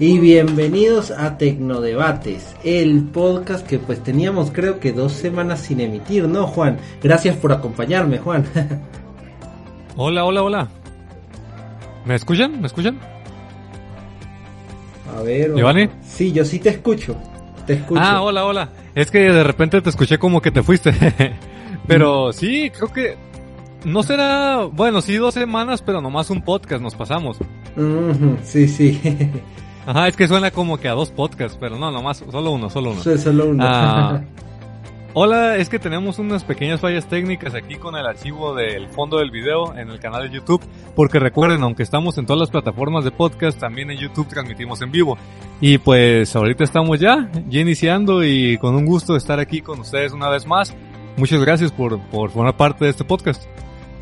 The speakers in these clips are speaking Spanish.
y bienvenidos a Tecnodebates, el podcast que pues teníamos creo que dos semanas sin emitir, ¿no Juan? Gracias por acompañarme Juan. hola, hola, hola. ¿Me escuchan? ¿Me escuchan? A ver. ¿Giovanni? Sí, yo sí te escucho. Te escucho. Ah, hola, hola. Es que de repente te escuché como que te fuiste. pero mm. sí, creo que no será, bueno, sí dos semanas, pero nomás un podcast nos pasamos. sí, sí. Ajá, es que suena como que a dos podcasts, pero no, nomás, solo uno, solo uno. Sí, solo uno. Ah, hola, es que tenemos unas pequeñas fallas técnicas aquí con el archivo del fondo del video en el canal de YouTube, porque recuerden, aunque estamos en todas las plataformas de podcast, también en YouTube transmitimos en vivo. Y pues ahorita estamos ya, ya iniciando y con un gusto de estar aquí con ustedes una vez más. Muchas gracias por, por formar parte de este podcast.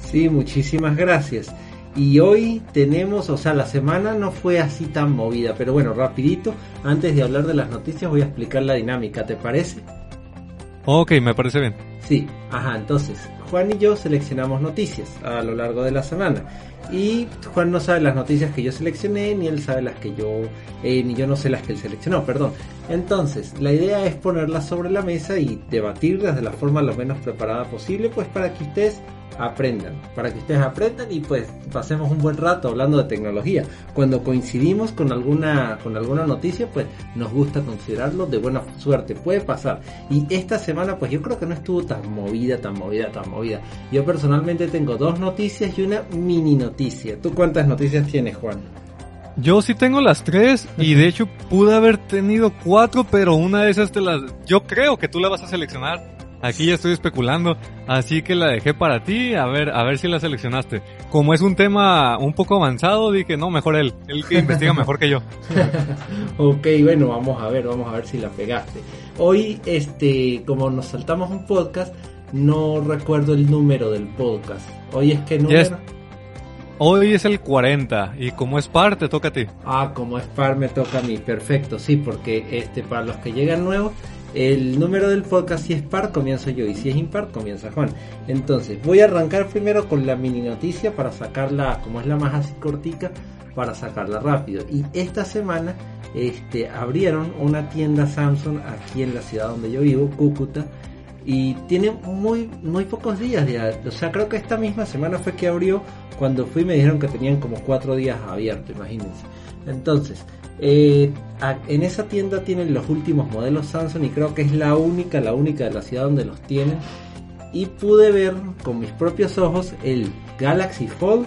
Sí, muchísimas gracias. Y hoy tenemos, o sea, la semana no fue así tan movida, pero bueno, rapidito, antes de hablar de las noticias voy a explicar la dinámica, ¿te parece? Ok, me parece bien. Sí, ajá, entonces, Juan y yo seleccionamos noticias a lo largo de la semana. Y Juan no sabe las noticias que yo seleccioné, ni él sabe las que yo, eh, ni yo no sé las que él seleccionó, perdón. Entonces, la idea es ponerlas sobre la mesa y debatirlas de la forma lo menos preparada posible, pues para que ustedes aprendan, para que ustedes aprendan y pues pasemos un buen rato hablando de tecnología. Cuando coincidimos con alguna con alguna noticia, pues nos gusta considerarlo de buena suerte, puede pasar. Y esta semana pues yo creo que no estuvo tan movida, tan movida, tan movida. Yo personalmente tengo dos noticias y una mini noticia. ¿Tú cuántas noticias tienes, Juan? Yo sí tengo las tres y de hecho pude haber tenido cuatro, pero una de esas te las... Yo creo que tú la vas a seleccionar Aquí ya estoy especulando, así que la dejé para ti, a ver, a ver si la seleccionaste. Como es un tema un poco avanzado, dije, no, mejor él, él que investiga mejor que yo. ok, bueno, vamos a ver, vamos a ver si la pegaste. Hoy, este, como nos saltamos un podcast, no recuerdo el número del podcast. Hoy es que número... Hoy es el 40 y como es par te toca a ti. Ah, como es par me toca a mí, perfecto, sí, porque este para los que llegan nuevos el número del podcast, si es par, comienzo yo y si es impar, comienza Juan. Entonces, voy a arrancar primero con la mini noticia para sacarla, como es la más así cortica, para sacarla rápido. Y esta semana este, abrieron una tienda Samsung aquí en la ciudad donde yo vivo, Cúcuta, y tiene muy, muy pocos días. O sea, creo que esta misma semana fue que abrió. Cuando fui me dijeron que tenían como cuatro días abierto, imagínense. Entonces, eh, en esa tienda tienen los últimos modelos Samsung y creo que es la única, la única de la ciudad donde los tienen. Y pude ver con mis propios ojos el Galaxy Fold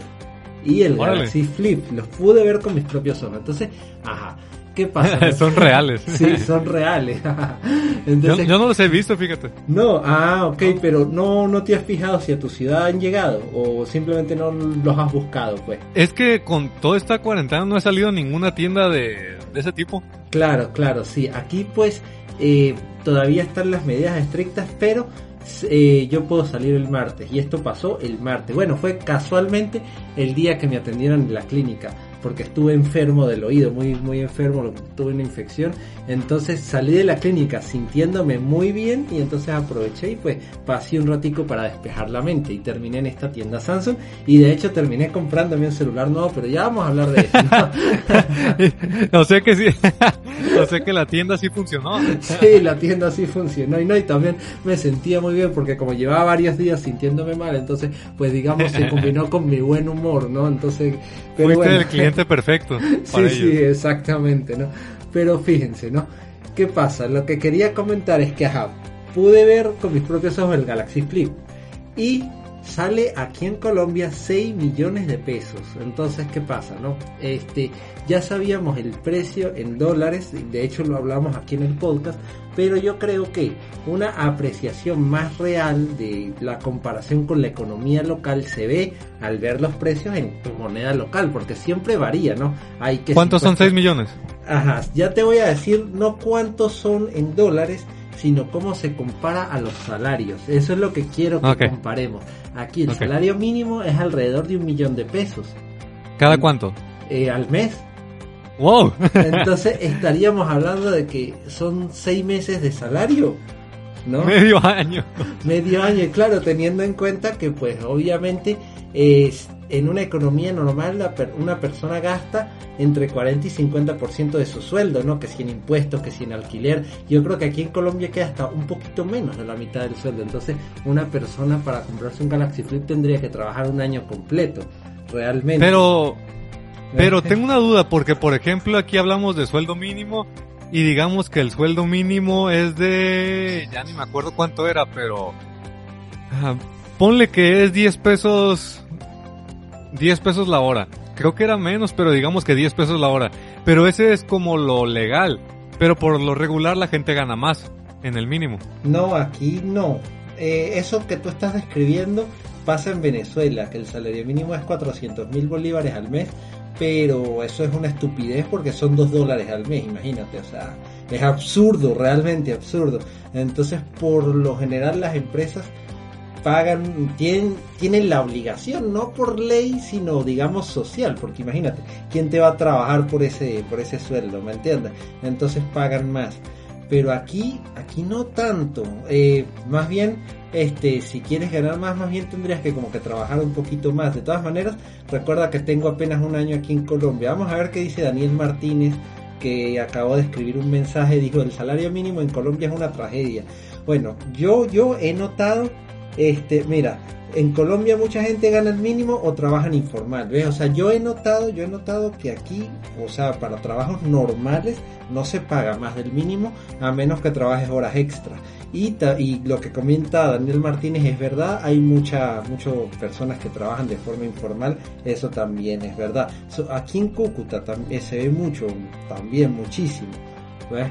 y el Galaxy Flip. Los pude ver con mis propios ojos. Entonces, ajá. ¿Qué pasa? son reales. Sí, son reales. yo, no los he visto, fíjate. No, ah, ok, pero no, no te has fijado si a tu ciudad han llegado o simplemente no los has buscado, pues. Es que con toda esta cuarentena no ha salido ninguna tienda de, ese tipo. Claro, claro, sí. Aquí pues eh, todavía están las medidas estrictas, pero eh, yo puedo salir el martes. Y esto pasó el martes. Bueno, fue casualmente el día que me atendieron en la clínica porque estuve enfermo del oído, muy, muy enfermo, tuve una infección. Entonces salí de la clínica sintiéndome muy bien y entonces aproveché y pues pasé un ratico para despejar la mente y terminé en esta tienda Samsung y de hecho terminé comprándome un celular nuevo, pero ya vamos a hablar de eso. ¿no? sé que sí, no sé que la tienda sí funcionó. sí, la tienda sí funcionó y no, y también me sentía muy bien porque como llevaba varios días sintiéndome mal, entonces pues digamos se combinó con mi buen humor, ¿no? Entonces, pero bueno. Cliente perfecto. sí, sí, exactamente, ¿no? Pero fíjense, ¿no? ¿Qué pasa? Lo que quería comentar es que, ajá, pude ver con mis propios ojos el Galaxy Flip y sale aquí en Colombia 6 millones de pesos. Entonces, ¿qué pasa? No? Este, ya sabíamos el precio en dólares, de hecho lo hablamos aquí en el podcast, pero yo creo que una apreciación más real de la comparación con la economía local se ve al ver los precios en tu moneda local, porque siempre varía, ¿no? Hay que ¿Cuántos son 6 millones? Ajá, ya te voy a decir no cuántos son en dólares, sino cómo se compara a los salarios. Eso es lo que quiero que comparemos. Aquí el salario mínimo es alrededor de un millón de pesos. ¿Cada cuánto? Eh, al mes. ¡Wow! Entonces estaríamos hablando de que son seis meses de salario. ¿no? Medio año. Medio año, claro, teniendo en cuenta que pues obviamente es en una economía normal la una persona gasta entre 40 y 50% de su sueldo, ¿no? Que si en impuestos, que si en alquiler. Yo creo que aquí en Colombia queda hasta un poquito menos de la mitad del sueldo. Entonces, una persona para comprarse un Galaxy Flip tendría que trabajar un año completo, realmente. Pero, pero tengo una duda, porque por ejemplo aquí hablamos de sueldo mínimo y digamos que el sueldo mínimo es de, ya ni me acuerdo cuánto era, pero ponle que es 10 pesos, 10 pesos la hora. Creo que era menos, pero digamos que 10 pesos la hora. Pero ese es como lo legal. Pero por lo regular la gente gana más en el mínimo. No, aquí no. Eh, eso que tú estás describiendo pasa en Venezuela, que el salario mínimo es 400 mil bolívares al mes, pero eso es una estupidez porque son 2 dólares al mes, imagínate, o sea, es absurdo, realmente absurdo. Entonces, por lo general las empresas pagan, tienen, tienen la obligación, no por ley, sino digamos social, porque imagínate, ¿quién te va a trabajar por ese, por ese sueldo? ¿Me entiendes? Entonces pagan más. Pero aquí, aquí no tanto. Eh, más bien, este, si quieres ganar más, más bien tendrías que como que trabajar un poquito más. De todas maneras, recuerda que tengo apenas un año aquí en Colombia. Vamos a ver qué dice Daniel Martínez, que acabó de escribir un mensaje. Dijo, el salario mínimo en Colombia es una tragedia. Bueno, yo, yo he notado este, mira, en Colombia mucha gente gana el mínimo o trabajan informal, ¿ves? O sea, yo he notado, yo he notado que aquí, o sea, para trabajos normales no se paga más del mínimo a menos que trabajes horas extra. Y, y lo que comenta Daniel Martínez es verdad, hay muchas muchas personas que trabajan de forma informal, eso también es verdad. aquí en Cúcuta también se ve mucho, también muchísimo, ¿ves?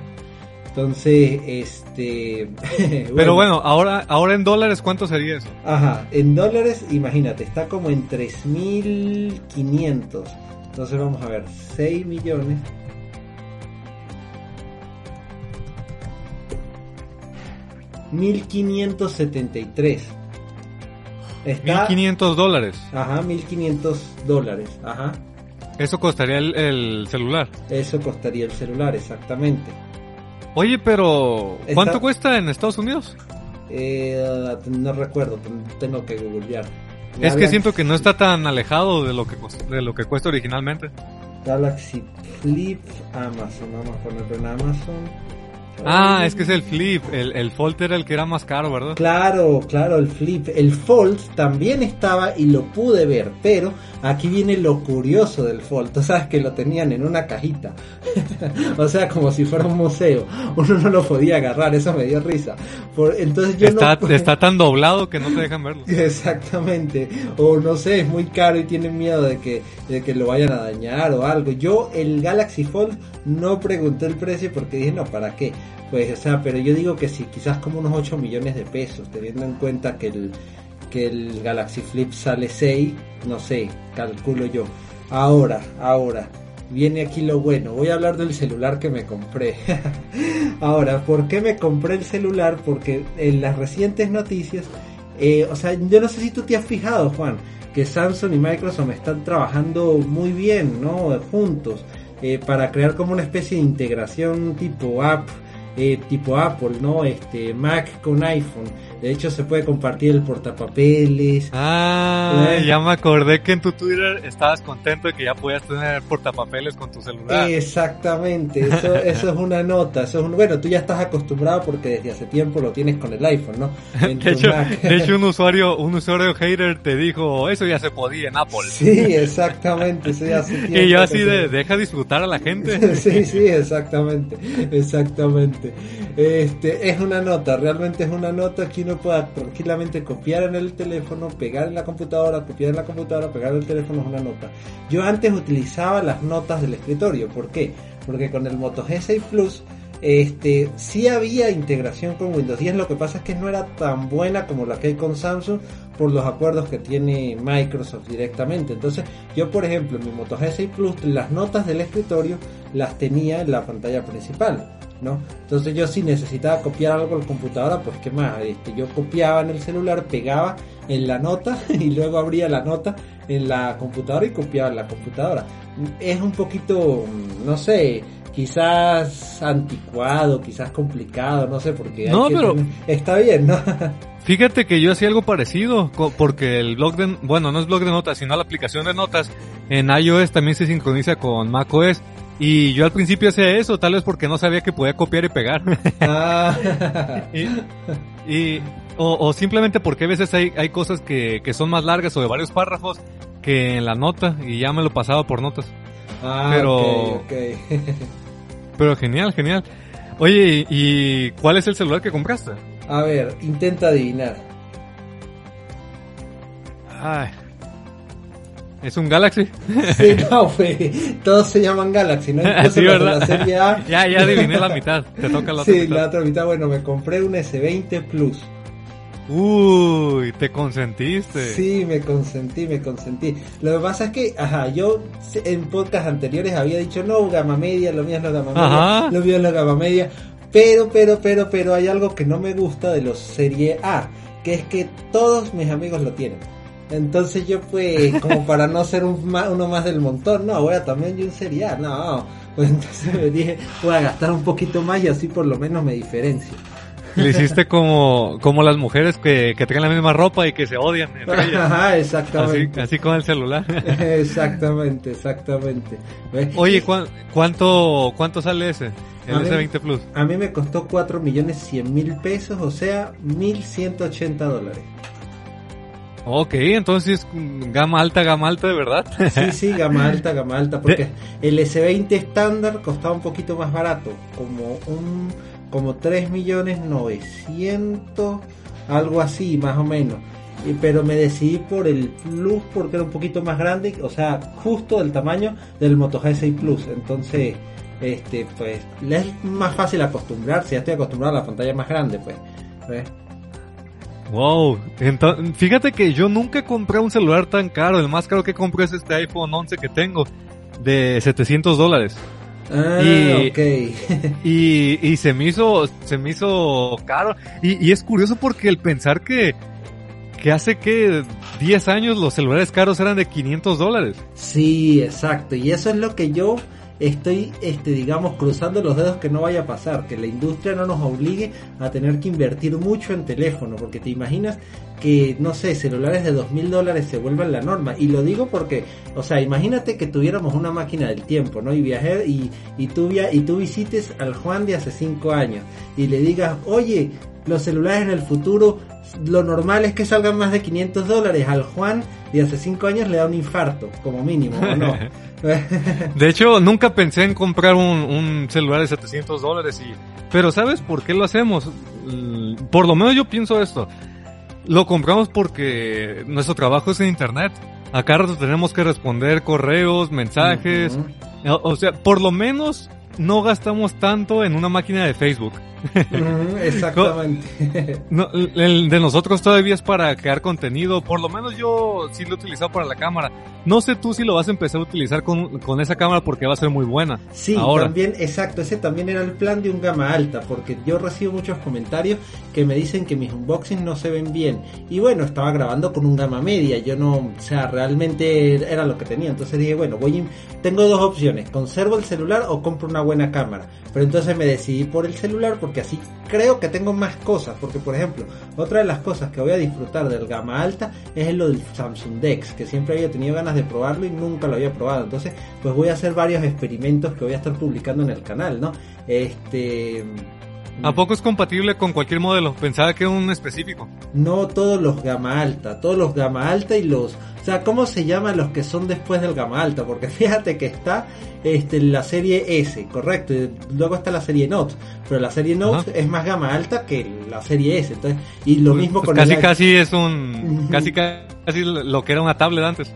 Entonces, este... Pero bueno, ahora, ahora en dólares, ¿cuánto sería eso? Ajá, en dólares, imagínate, está como en 3.500. Entonces vamos a ver, 6 millones. $1.573. Está, 1.500 dólares. Ajá, 1.500 dólares. Ajá. Eso costaría el celular. Eso costaría el celular, exactamente. Oye, pero ¿cuánto cuesta en Estados Unidos? Eh, no recuerdo, tengo que googlear. Es que siento que no está tan alejado de lo que de lo que cuesta originalmente. Galaxy Flip Amazon, vamos a ponerlo en Amazon. Ah, es que es el Flip, el, el Fold era el que era más caro, ¿verdad? Claro, claro, el Flip. El Fold también estaba y lo pude ver, pero aquí viene lo curioso del Fold. Tú sabes que lo tenían en una cajita. o sea, como si fuera un museo. Uno no lo podía agarrar, eso me dio risa. Por, entonces yo está, está tan doblado que no te dejan verlo. Exactamente. O no sé, es muy caro y tienen miedo de que, de que lo vayan a dañar o algo. Yo el Galaxy Fold no pregunté el precio porque dije, no, ¿para qué? Pues, o sea, pero yo digo que sí, quizás como unos 8 millones de pesos, teniendo en cuenta que el, que el Galaxy Flip sale 6, no sé, calculo yo. Ahora, ahora, viene aquí lo bueno. Voy a hablar del celular que me compré. ahora, ¿por qué me compré el celular? Porque en las recientes noticias, eh, o sea, yo no sé si tú te has fijado, Juan, que Samsung y Microsoft están trabajando muy bien, ¿no? Juntos, eh, para crear como una especie de integración tipo app eh, tipo Apple, ¿no? Este, Mac con iPhone. De hecho, se puede compartir el portapapeles. Ah, ya me acordé que en tu Twitter estabas contento de que ya podías tener portapapeles con tu celular. Exactamente, eso, eso es una nota. Eso es bueno, tú ya estás acostumbrado porque desde hace tiempo lo tienes con el iPhone, ¿no? de, hecho, de hecho, un usuario, un usuario hater te dijo, eso ya se podía en Apple. Sí, exactamente, eso ya Y yo así de, deja disfrutar a la gente. sí, sí, exactamente, exactamente. Este, es una nota, realmente es una nota que uno pueda tranquilamente copiar en el teléfono, pegar en la computadora, copiar en la computadora, pegar en el teléfono una nota. Yo antes utilizaba las notas del escritorio, ¿por qué? Porque con el Moto G6 Plus este, sí había integración con Windows 10, lo que pasa es que no era tan buena como la que hay con Samsung por los acuerdos que tiene Microsoft directamente. Entonces, yo por ejemplo en mi Moto G6 Plus las notas del escritorio las tenía en la pantalla principal. ¿No? Entonces yo si necesitaba copiar algo en la computadora, pues qué más, este, yo copiaba en el celular, pegaba en la nota y luego abría la nota en la computadora y copiaba en la computadora. Es un poquito, no sé, quizás anticuado, quizás complicado, no sé, porque hay No, que pero- tener- está bien, ¿no? Fíjate que yo hacía algo parecido, porque el blog de, bueno, no es blog de notas, sino la aplicación de notas en iOS también se sincroniza con macOS. Y yo al principio hacía eso, tal vez porque no sabía que podía copiar y pegar. Ah, y, y- o, o simplemente porque a veces hay, hay cosas que, que son más largas o de varios párrafos que en la nota y ya me lo pasaba por notas. ah, Pero- ok, ok. Pero genial, genial. Oye, ¿y y cuál es el celular que compraste? A ver, intenta adivinar. Ay. ¿Es un Galaxy? Sí, no, güey. Todos se llaman Galaxy, ¿no? Incluso Sí, ¿verdad? la serie A. ya, ya adiviné la mitad. Te toca la otra Sí, mitad. la otra mitad, bueno, me compré un S20 Plus. Uy, te consentiste. Sí, me consentí, me consentí. Lo que pasa es que, ajá, yo en podcast anteriores había dicho, no, gama media, lo mío es la gama media, Ajá. lo mío es la gama media. Pero, pero, pero, pero hay algo que no me gusta de los Serie A, que es que todos mis amigos lo tienen. Entonces yo pues, como para no ser un uno más del montón, no, voy a también yo un Serie A, no. Pues entonces me dije, voy a gastar un poquito más y así por lo menos me diferencio. Le hiciste como, como las mujeres que, que traen la misma ropa y que se odian. Ajá, Así, exactamente. así con el celular. Exactamente, exactamente. Oye, ¿cuán- ¿cuánto, cuánto sale ese? El A ver. S20 Plus. A mí me costó 4 millones 100 mil pesos, o sea, 1180 dólares. Ok, entonces gama alta, gama alta de verdad. Sí, sí, gama alta, gama alta, porque el S20 estándar costaba un poquito más barato, como un como 3 millones 900, algo así, más o menos. Pero me decidí por el Plus porque era un poquito más grande, o sea, justo del tamaño del Moto G6 Plus. Entonces, este, pues, es más fácil acostumbrarse, ya estoy acostumbrado a la pantalla más grande, pues. ¿ves? Wow, entonces, fíjate que yo nunca compré un celular tan caro. El más caro que compré es este iPhone 11 que tengo, de 700 dólares. Ah, Y- ok. Y, y se me hizo, se me hizo caro. Y, y es curioso porque el pensar que, que hace que 10 años los celulares caros eran de 500 dólares. Sí, exacto. Y eso es lo que yo estoy, este, digamos, cruzando los dedos que no vaya a pasar, que la industria no nos obligue a tener que invertir mucho en teléfono, porque te imaginas que, no sé, celulares de dos mil dólares se vuelvan la norma. Y lo digo porque, o sea, imagínate que tuviéramos una máquina del tiempo, ¿no? Y viajar y, y, tú, via- y tú visites al Juan de hace cinco años y le digas, oye, los celulares en el futuro, lo normal es que salgan más de 500 dólares. Al Juan de hace cinco años le da un infarto, como mínimo, ¿o no? De hecho, nunca pensé en comprar un, un celular de 700 dólares. Y, pero ¿sabes por qué lo hacemos? Mm, Por lo menos yo pienso esto. Lo compramos porque nuestro trabajo es en internet. Acá tenemos que responder correos, mensajes. Ujú. O o sea, por lo menos no gastamos tanto en una máquina de Facebook. Exactamente. No, el de nosotros todavía es para crear contenido. Por lo menos yo sí lo he utilizado para la cámara. No sé tú si lo vas a empezar a utilizar con, con esa cámara porque va a ser muy buena. Sí, Ahora. también, exacto, ese también era el plan de un gama alta, porque yo recibo muchos comentarios que me dicen que mis unboxings no se ven bien. Y bueno, estaba grabando con un gama media, yo no, o sea, realmente era lo que tenía. Entonces dije, bueno, voy, tengo dos opciones, conservo el celular o compro una buena cámara. Pero entonces me decidí por el celular porque así creo que tengo más cosas, porque por ejemplo, otra de las cosas que voy a disfrutar del gama alta es lo del Samsung Dex, que siempre había tenido ganas de probarlo y nunca lo había probado. Entonces, pues voy a hacer varios experimentos que voy a estar publicando en el canal, ¿no? Este ¿A poco es compatible con cualquier modelo? Pensaba que era un específico. no todos los gama alta, todos los gama alta y los, o sea, ¿cómo se llaman los que son después del gama alta? Porque fíjate que está este la serie S, correcto, y luego está la serie Note, pero la serie Note Ajá. es más gama alta que la serie S, entonces y lo mismo Pues con casi el casi es un casi casi lo que era una tablet antes.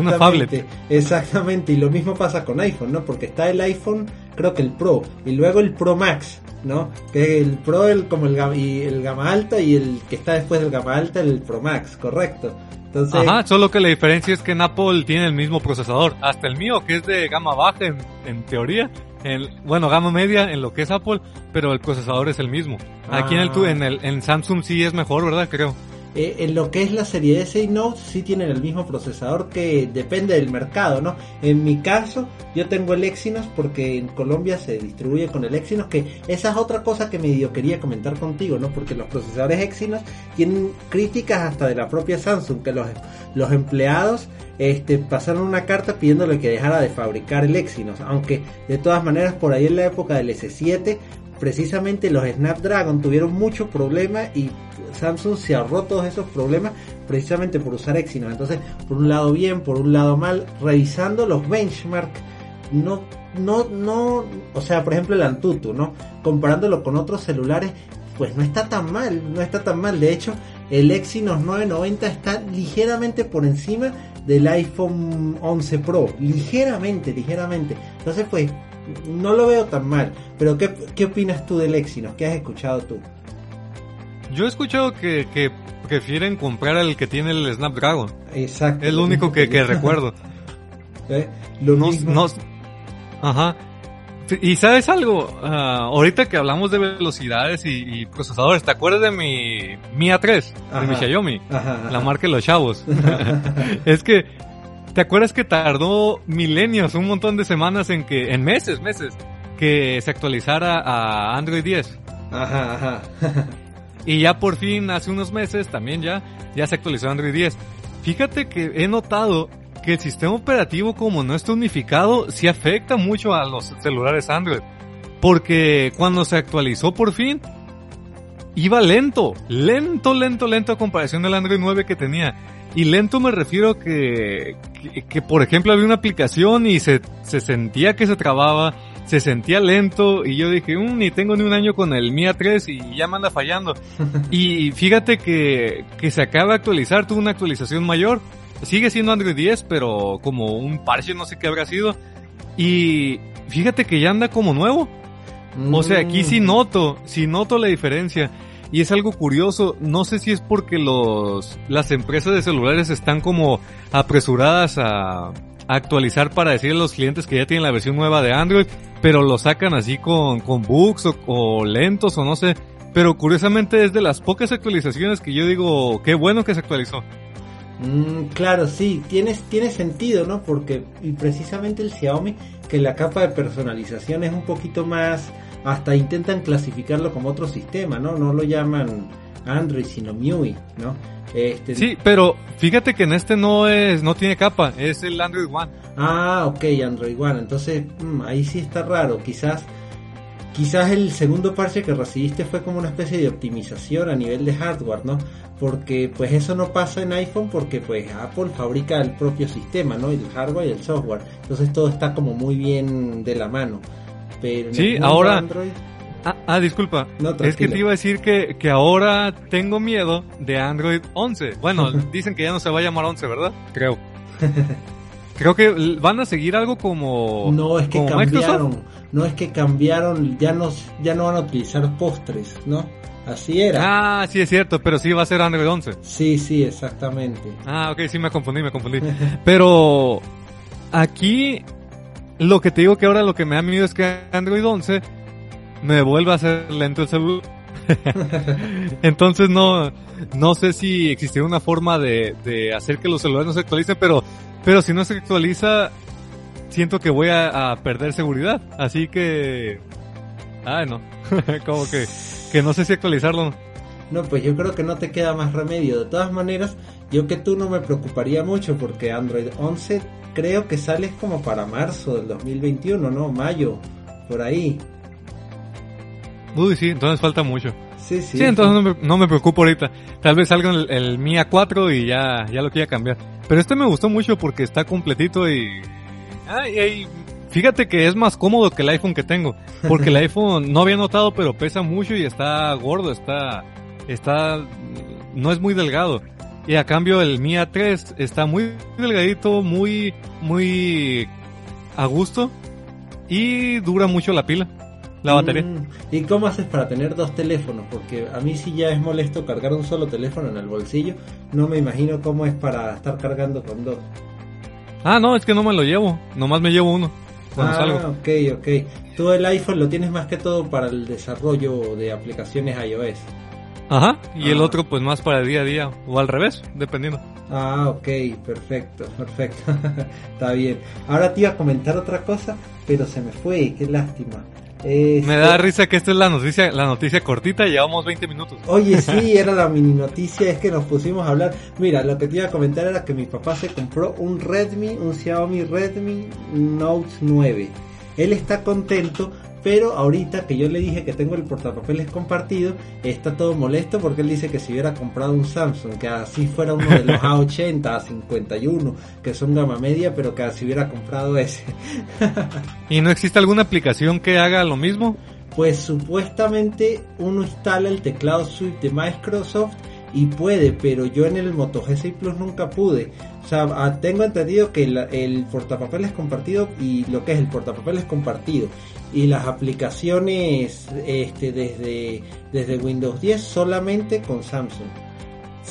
Una tablet. Exactamente, exactamente, y lo mismo pasa con iPhone, ¿no? Porque está el iPhone, creo que el Pro, y luego el Pro Max, ¿no? Que el Pro, el, como el, gama- y el gama alta, y el que está después del gama alta, el Pro Max, correcto. Entonces, Ajá, solo que la diferencia es que en Apple tiene el mismo procesador. Hasta el mío, que es de gama baja en, en teoría. En, bueno, gama media en lo que es Apple, pero el procesador es el mismo. Aquí en el, tu- Ah. en el en Samsung sí es mejor, ¿verdad? Creo. Eh, en lo que es la serie S y Note sí tienen el mismo procesador que depende del mercado, ¿no? En mi caso, yo tengo el Exynos porque en Colombia se distribuye con el Exynos, que esa es otra cosa que medio quería comentar contigo, ¿no? Porque los procesadores Exynos tienen críticas hasta de la propia Samsung, que los, los empleados este, pasaron una carta pidiéndole que dejara de fabricar el Exynos, aunque de todas maneras por ahí en la época del S7 precisamente los Snapdragon tuvieron muchos problemas y Samsung se ahorró todos esos problemas precisamente por usar Exynos. Entonces, por un lado bien, por un lado mal, revisando los benchmarks, no, no, no, o sea, por ejemplo el Antutu, ¿no? Comparándolo con otros celulares, pues no está tan mal, no está tan mal. De hecho, el Exynos 990 está ligeramente por encima del iPhone 11 Pro, ligeramente, ligeramente. Entonces, pues, no lo veo tan mal. Pero, ¿qué, qué opinas tú del Exynos? ¿Qué has escuchado tú? Yo he escuchado que, que prefieren comprar el que tiene el Snapdragon. Exacto. Es lo único que, que recuerdo. ¿Eh? Lo No, mismo. ajá. Y sabes algo, Ah, ahorita que hablamos de velocidades y, y procesadores, ¿te acuerdas de mi Mi A3? De mi. Xiaomi, Ajá, ajá. la marca de los chavos. es que, ¿te acuerdas que tardó milenios, un montón de semanas en que, en meses, meses, que se actualizara a Android 10? Ajá, ajá. Y ya por fin, hace unos meses, también ya, ya se actualizó Android 10. Fíjate que he notado que el sistema operativo, como no está unificado, sí afecta mucho a los celulares Android. Porque cuando se actualizó por fin, iba lento, lento, lento, lento a comparación del Android 9 que tenía. Y lento me refiero que, que, que, por ejemplo había una aplicación y se, se sentía que se trababa, se sentía lento y yo dije, "Mm, ni tengo ni un año con el Mia 3 y ya me anda fallando. y fíjate que, que se acaba de actualizar, tuvo una actualización mayor. Sigue siendo Android 10, pero como un parche, no sé qué habrá sido. Y fíjate que ya anda como nuevo. O sea, aquí sí Mm. noto, sí noto la diferencia. Y es algo curioso, no sé si es porque los, las empresas de celulares están como apresuradas a, actualizar para decirle a los clientes que ya tienen la versión nueva de Android, pero lo sacan así con, con bugs o, o lentos o no sé. Pero curiosamente es de las pocas actualizaciones que yo digo, qué bueno que se actualizó. Mm, claro, sí, tiene, tiene sentido, ¿no? Porque y precisamente el Xiaomi, que la capa de personalización es un poquito más, hasta intentan clasificarlo como otro sistema, ¿no? No lo llaman Android, sino MIUI, ¿no? Este, Sí, pero fíjate que en este no es, no tiene capa, es el Android One. Ah, ok, Android One. Entonces, mm, ahí sí está raro. Quizás, quizás el segundo parche que recibiste fue como una especie de optimización a nivel de hardware, ¿no? Porque pues eso no pasa en iPhone porque pues Apple fabrica el propio sistema, ¿no? El hardware y el software. Entonces todo está como muy bien de la mano. Pero en Sí, el mundo ahora- Android, Ah, ah, disculpa. No, es que te iba a decir que, que ahora tengo miedo de Android 11. Bueno, dicen que ya no se va a llamar 11, ¿verdad? Creo. Creo que van a seguir algo como... no es que como Microsoft. cambiaron, no es que cambiaron, ya no, ya no van a utilizar postres, ¿no? Así era. Ah, sí es cierto, pero sí va a ser Android 11. Sí, sí, exactamente. Ah, ok, sí me confundí, me confundí. Pero aquí lo que te digo que ahora lo que me da miedo es que Android 11 me vuelva a hacer lento el celular. Entonces no, no sé si existiría una forma de, de hacer que los celulares no se actualicen, pero, pero si no se actualiza, siento que voy a, a perder seguridad. Así que, ay no, como que, que no sé si actualizarlo. No, pues yo creo que no te queda más remedio. De todas maneras, yo que tú no me preocuparía mucho porque Android 11 creo que sale como para marzo del 2021, ¿no? Mayo, por ahí. Uy, sí, entonces falta mucho. Sí, sí. Sí, entonces no me, no me preocupo ahorita. Tal vez salga el, el Mi A4 y ya, ya lo quiera cambiar. Pero este me gustó mucho porque está completito y... Ay, ay, fíjate que es más cómodo que el iPhone que tengo. Porque el iPhone no había notado, pero pesa mucho y está gordo, está... Está... No es muy delgado. Y a cambio el Mi A3 está muy delgadito, muy... Muy... A gusto. Y dura mucho la pila. La batería. Mm, ¿Y cómo haces para tener dos teléfonos? Porque a mí sí ya es molesto cargar un solo teléfono en el bolsillo. No me imagino cómo es para estar cargando con dos. Ah, no, es que no me lo llevo. Nomás me llevo uno. Cuando ah, salgo. ok, ok. Tú el iPhone lo tienes más que todo para el desarrollo de aplicaciones iOS. Ajá, y el otro pues más para el día a día o al revés, dependiendo. Ah, ok, perfecto, perfecto. Está bien. Ahora te iba a comentar otra cosa, pero se me fue, qué lástima. Este, Me da risa que esta es la noticia, la noticia cortita, llevamos 20 minutos. Oye, sí, era la mini noticia, es que nos pusimos a hablar. Mira, lo que te iba a comentar era que mi papá se compró un Redmi, un Xiaomi Redmi Note 9. Él está contento, pero ahorita que yo le dije que tengo el portapapeles compartido, está todo molesto porque él dice que si hubiera comprado un Samsung, que así fuera uno de los A80, A51, que son gama media, pero que si hubiera comprado ese. ¿Y no existe alguna aplicación que haga lo mismo? Pues supuestamente uno instala el teclado Swift de Microsoft y puede, pero yo en el Moto G6 Plus nunca pude. Ah, tengo entendido que la- el portapapeles compartido y lo que es el portapapeles compartido y las aplicaciones este, desde, desde Windows 10 solamente con Samsung.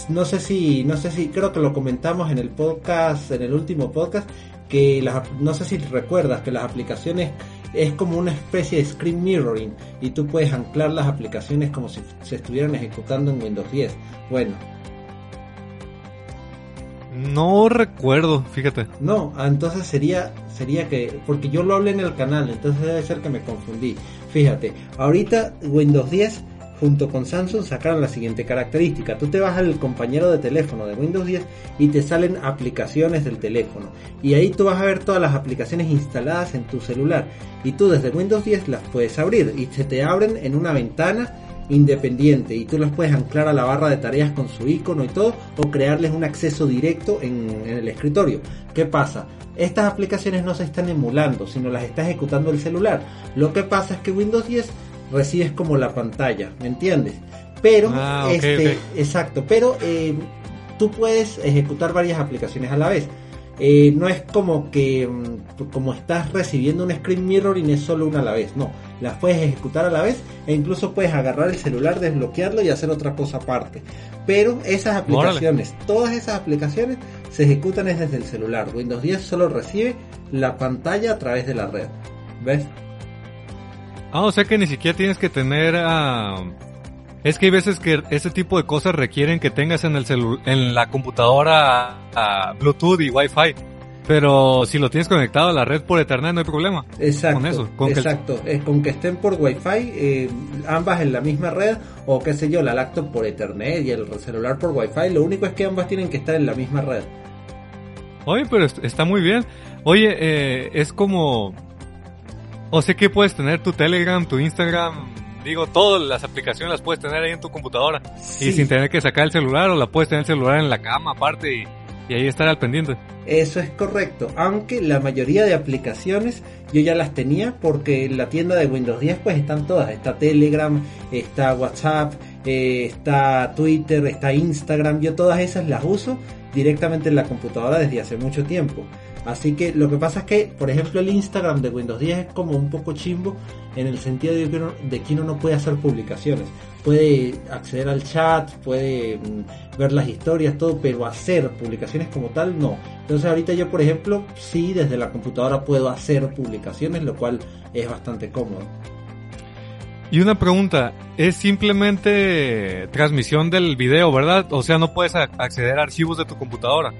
No sé si, no sé si, creo que lo comentamos en el podcast, en el último podcast, que las, no sé si recuerdas que las aplicaciones es como una especie de screen mirroring y tú puedes anclar las aplicaciones como si se estuvieran ejecutando en Windows 10. Bueno, No recuerdo, fíjate. no, entonces sería sería que porque yo lo hablé en el canal, entonces debe ser que me confundí. Fíjate, ahorita Windows 10 junto con Samsung sacaron la siguiente característica. Tú te vas al compañero de teléfono de Windows 10 y te salen aplicaciones del teléfono. Y ahí tú vas a ver todas las aplicaciones instaladas en tu celular. Y tú desde Windows 10 las puedes abrir y se te abren en una ventana independiente y tú las puedes anclar a la barra de tareas con su icono y todo o crearles un acceso directo en, en el escritorio. ¿Qué pasa? Estas aplicaciones no se están emulando, sino las está ejecutando el celular. Lo que pasa es que Windows 10 recibes como la pantalla, ¿me entiendes? Pero, Ah, este, exacto, pero eh, tú puedes ejecutar varias aplicaciones a la vez. Eh, no es como que mm, como estás recibiendo un screen mirroring es solo una a la vez, no, las puedes ejecutar a la vez e incluso puedes agarrar el celular, desbloquearlo y hacer otra cosa aparte. Pero esas aplicaciones, todas esas aplicaciones se ejecutan es desde el celular. Windows 10 solo recibe la pantalla a través de la red. ¿Ves? Ah, o sea que ni siquiera tienes que tener... ah, Es que hay veces que ese tipo de cosas requieren que tengas en el celu en la computadora Bluetooth y Wi-Fi. Pero si lo tienes conectado a la red por Ethernet no hay problema. Exacto, Con eso, con que exacto. Es con que estén por Wi-Fi, eh, ambas en la misma red, o qué sé yo, la laptop por Ethernet y el celular por Wi-Fi. Lo único es que ambas tienen que estar en la misma red. Oye, pero est- está muy bien. Oye, eh, es como... O sé que puedes tener tu Telegram, tu Instagram, digo, todas las aplicaciones las puedes tener ahí en tu computadora. Sí. Y sin tener que sacar el celular o la puedes tener el celular en la cama aparte y, y ahí estar al pendiente. Eso es correcto, aunque la mayoría de aplicaciones yo ya las tenía porque en la tienda de Windows 10 pues están todas, está Telegram, está WhatsApp, eh, está Twitter, está Instagram, yo todas esas las uso directamente en la computadora desde hace mucho tiempo. Así que lo que pasa es que, por ejemplo, el Instagram de Windows 10 es como un poco chimbo en el sentido de que uno, de que uno no puede hacer publicaciones. Puede acceder al chat, puede mm, ver las historias, todo, pero hacer publicaciones como tal no. Entonces ahorita yo, por ejemplo, sí desde la computadora puedo hacer publicaciones, lo cual es bastante cómodo. Y una pregunta, es simplemente transmisión del video, ¿verdad? O sea, no puedes acceder a archivos de tu computadora,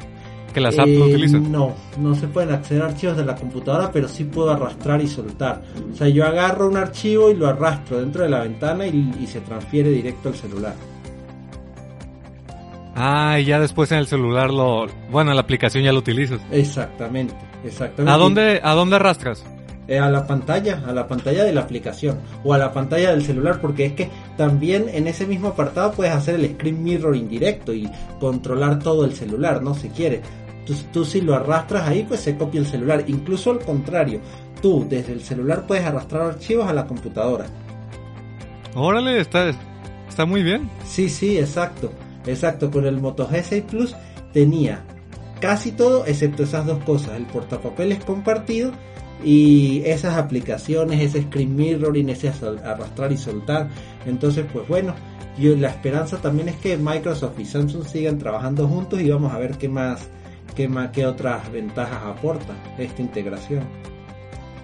que las apps no Eh, utilizan. No, no se pueden acceder a archivos de la computadora, pero sí puedo arrastrar y soltar. O sea, yo agarro un archivo y lo arrastro dentro de la ventana y, y se transfiere directo al celular. Ah, y ya después en el celular lo... Bueno, en la aplicación ya lo utilizas. Exactamente, exactamente. ¿A dónde, ¿A dónde arrastras? Eh, a la pantalla, a la pantalla de la aplicación o a la pantalla del celular, porque es que también en ese mismo apartado puedes hacer el screen mirror indirecto y controlar todo el celular, ¿no? Si quieres. Tú, tú si lo arrastras ahí, pues se copia el celular. Incluso al contrario, tú desde el celular puedes arrastrar archivos a la computadora. Órale, está, está muy bien. Sí, sí, exacto. Exacto, con el Moto G6 Plus tenía casi todo excepto esas dos cosas, el portapapeles compartido y esas aplicaciones, ese screen mirroring, ese arrastrar y soltar. Entonces, pues bueno, yo la esperanza también es que Microsoft y Samsung sigan trabajando juntos y vamos a ver qué más, qué más, qué otras ventajas aporta esta integración.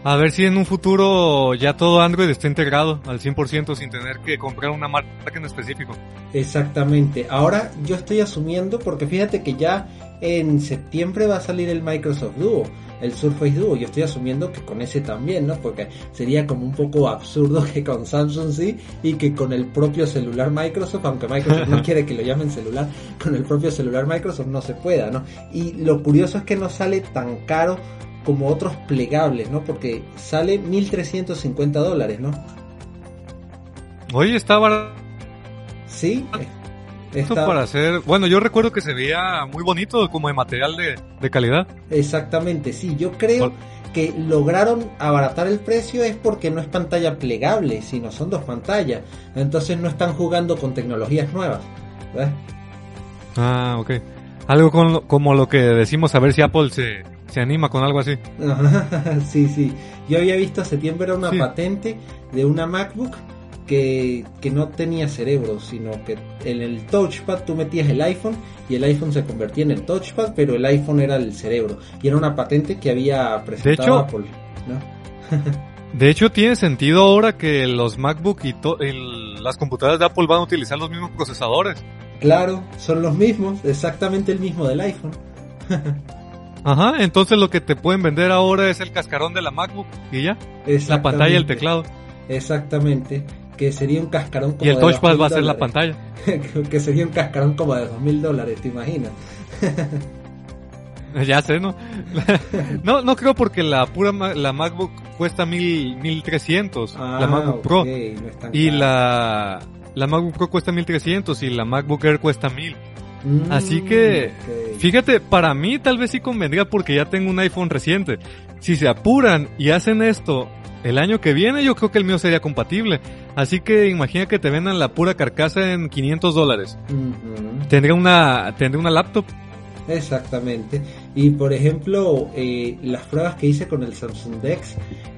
A ver si en un futuro ya todo Android está integrado al 100% sin tener que comprar una marca en específico. Exactamente. Ahora yo estoy asumiendo, porque fíjate que ya en septiembre va a salir el Microsoft Duo, el Surface Duo. Yo estoy asumiendo que con ese también, ¿no? Porque sería como un poco absurdo que con Samsung sí y que con el propio celular Microsoft, aunque Microsoft no quiere que lo llamen celular, con el propio celular Microsoft no se pueda, ¿no? Y lo curioso es que no sale tan caro como otros plegables, ¿no? Porque sale 1.350 dólares, ¿no? Oye, está barato. Sí. Esto para hacer... Bueno, yo recuerdo que se veía muy bonito, como de material de, calidad. Exactamente, sí. Yo creo que lograron abaratar el precio es porque no es pantalla plegable, sino son dos pantallas. Entonces no están jugando con tecnologías nuevas. ¿ves? Ah, ok. Algo con, como lo que decimos a ver si Apple se, se anima con algo así. sí, sí. Yo había visto hace tiempo era una patente de una MacBook que, que, no tenía cerebro, sino que en el touchpad tú metías el iPhone y el iPhone se convertía en el touchpad, pero el iPhone era el cerebro. Y era una patente que había presentado Apple. de hecho, tiene sentido ahora que los MacBook y las computadoras de Apple van a utilizar los mismos procesadores. Claro, son los mismos, exactamente el mismo del iPhone. Ajá, entonces lo que te pueden vender ahora es el cascarón de la MacBook y ya. La pantalla y el teclado. Exactamente. Que sería un cascarón como Y el touchpad va a ser la pantalla. que sería un cascarón como de dos mil dólares, ¿te imaginas? ya sé, ¿no? no, no creo porque la pura la MacBook cuesta mil, mil trescientos. la ah, MacBook Pro. y la, la MacBook Pro cuesta mil trescientos y la MacBook Air cuesta mil. Mm, Así que, fíjate, para mí tal vez sí convendría porque ya tengo un iPhone reciente. Si se apuran y hacen esto el año que viene, yo creo que el mío sería compatible. Así que imagina que te vendan la pura carcasa en 500 dólares. Tendría una, tendría una laptop Exactamente. Y por ejemplo, eh, las pruebas que hice con el Samsung Dex,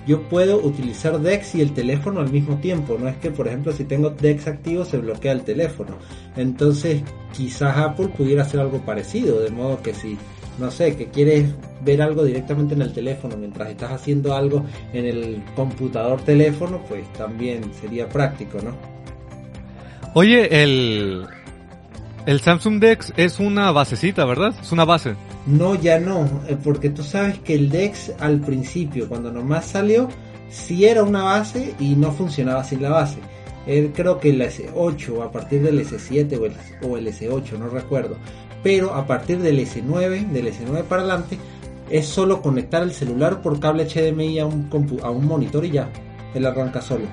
yo puedo utilizar Dex y el teléfono al mismo tiempo. No es que, por ejemplo, si tengo Dex activo se bloquea el teléfono. Entonces, quizás Apple pudiera hacer algo parecido, de modo que si, no sé, que quieres ver algo directamente en el teléfono mientras estás haciendo algo en el computador teléfono, pues también sería práctico, ¿no? Oye, el, el Samsung Dex es una basecita, ¿verdad? Es una base. No, ya no, eh, porque tú sabes que el Dex al principio, cuando nomás salió, sí era una base y no funcionaba sin la base. Él creo que el S8, a partir del S7 o el, o el S8, no recuerdo. Pero a partir del S9, del S9 para adelante, es solo conectar el celular por cable HDMI a un, monitor y ya, él arranca solo.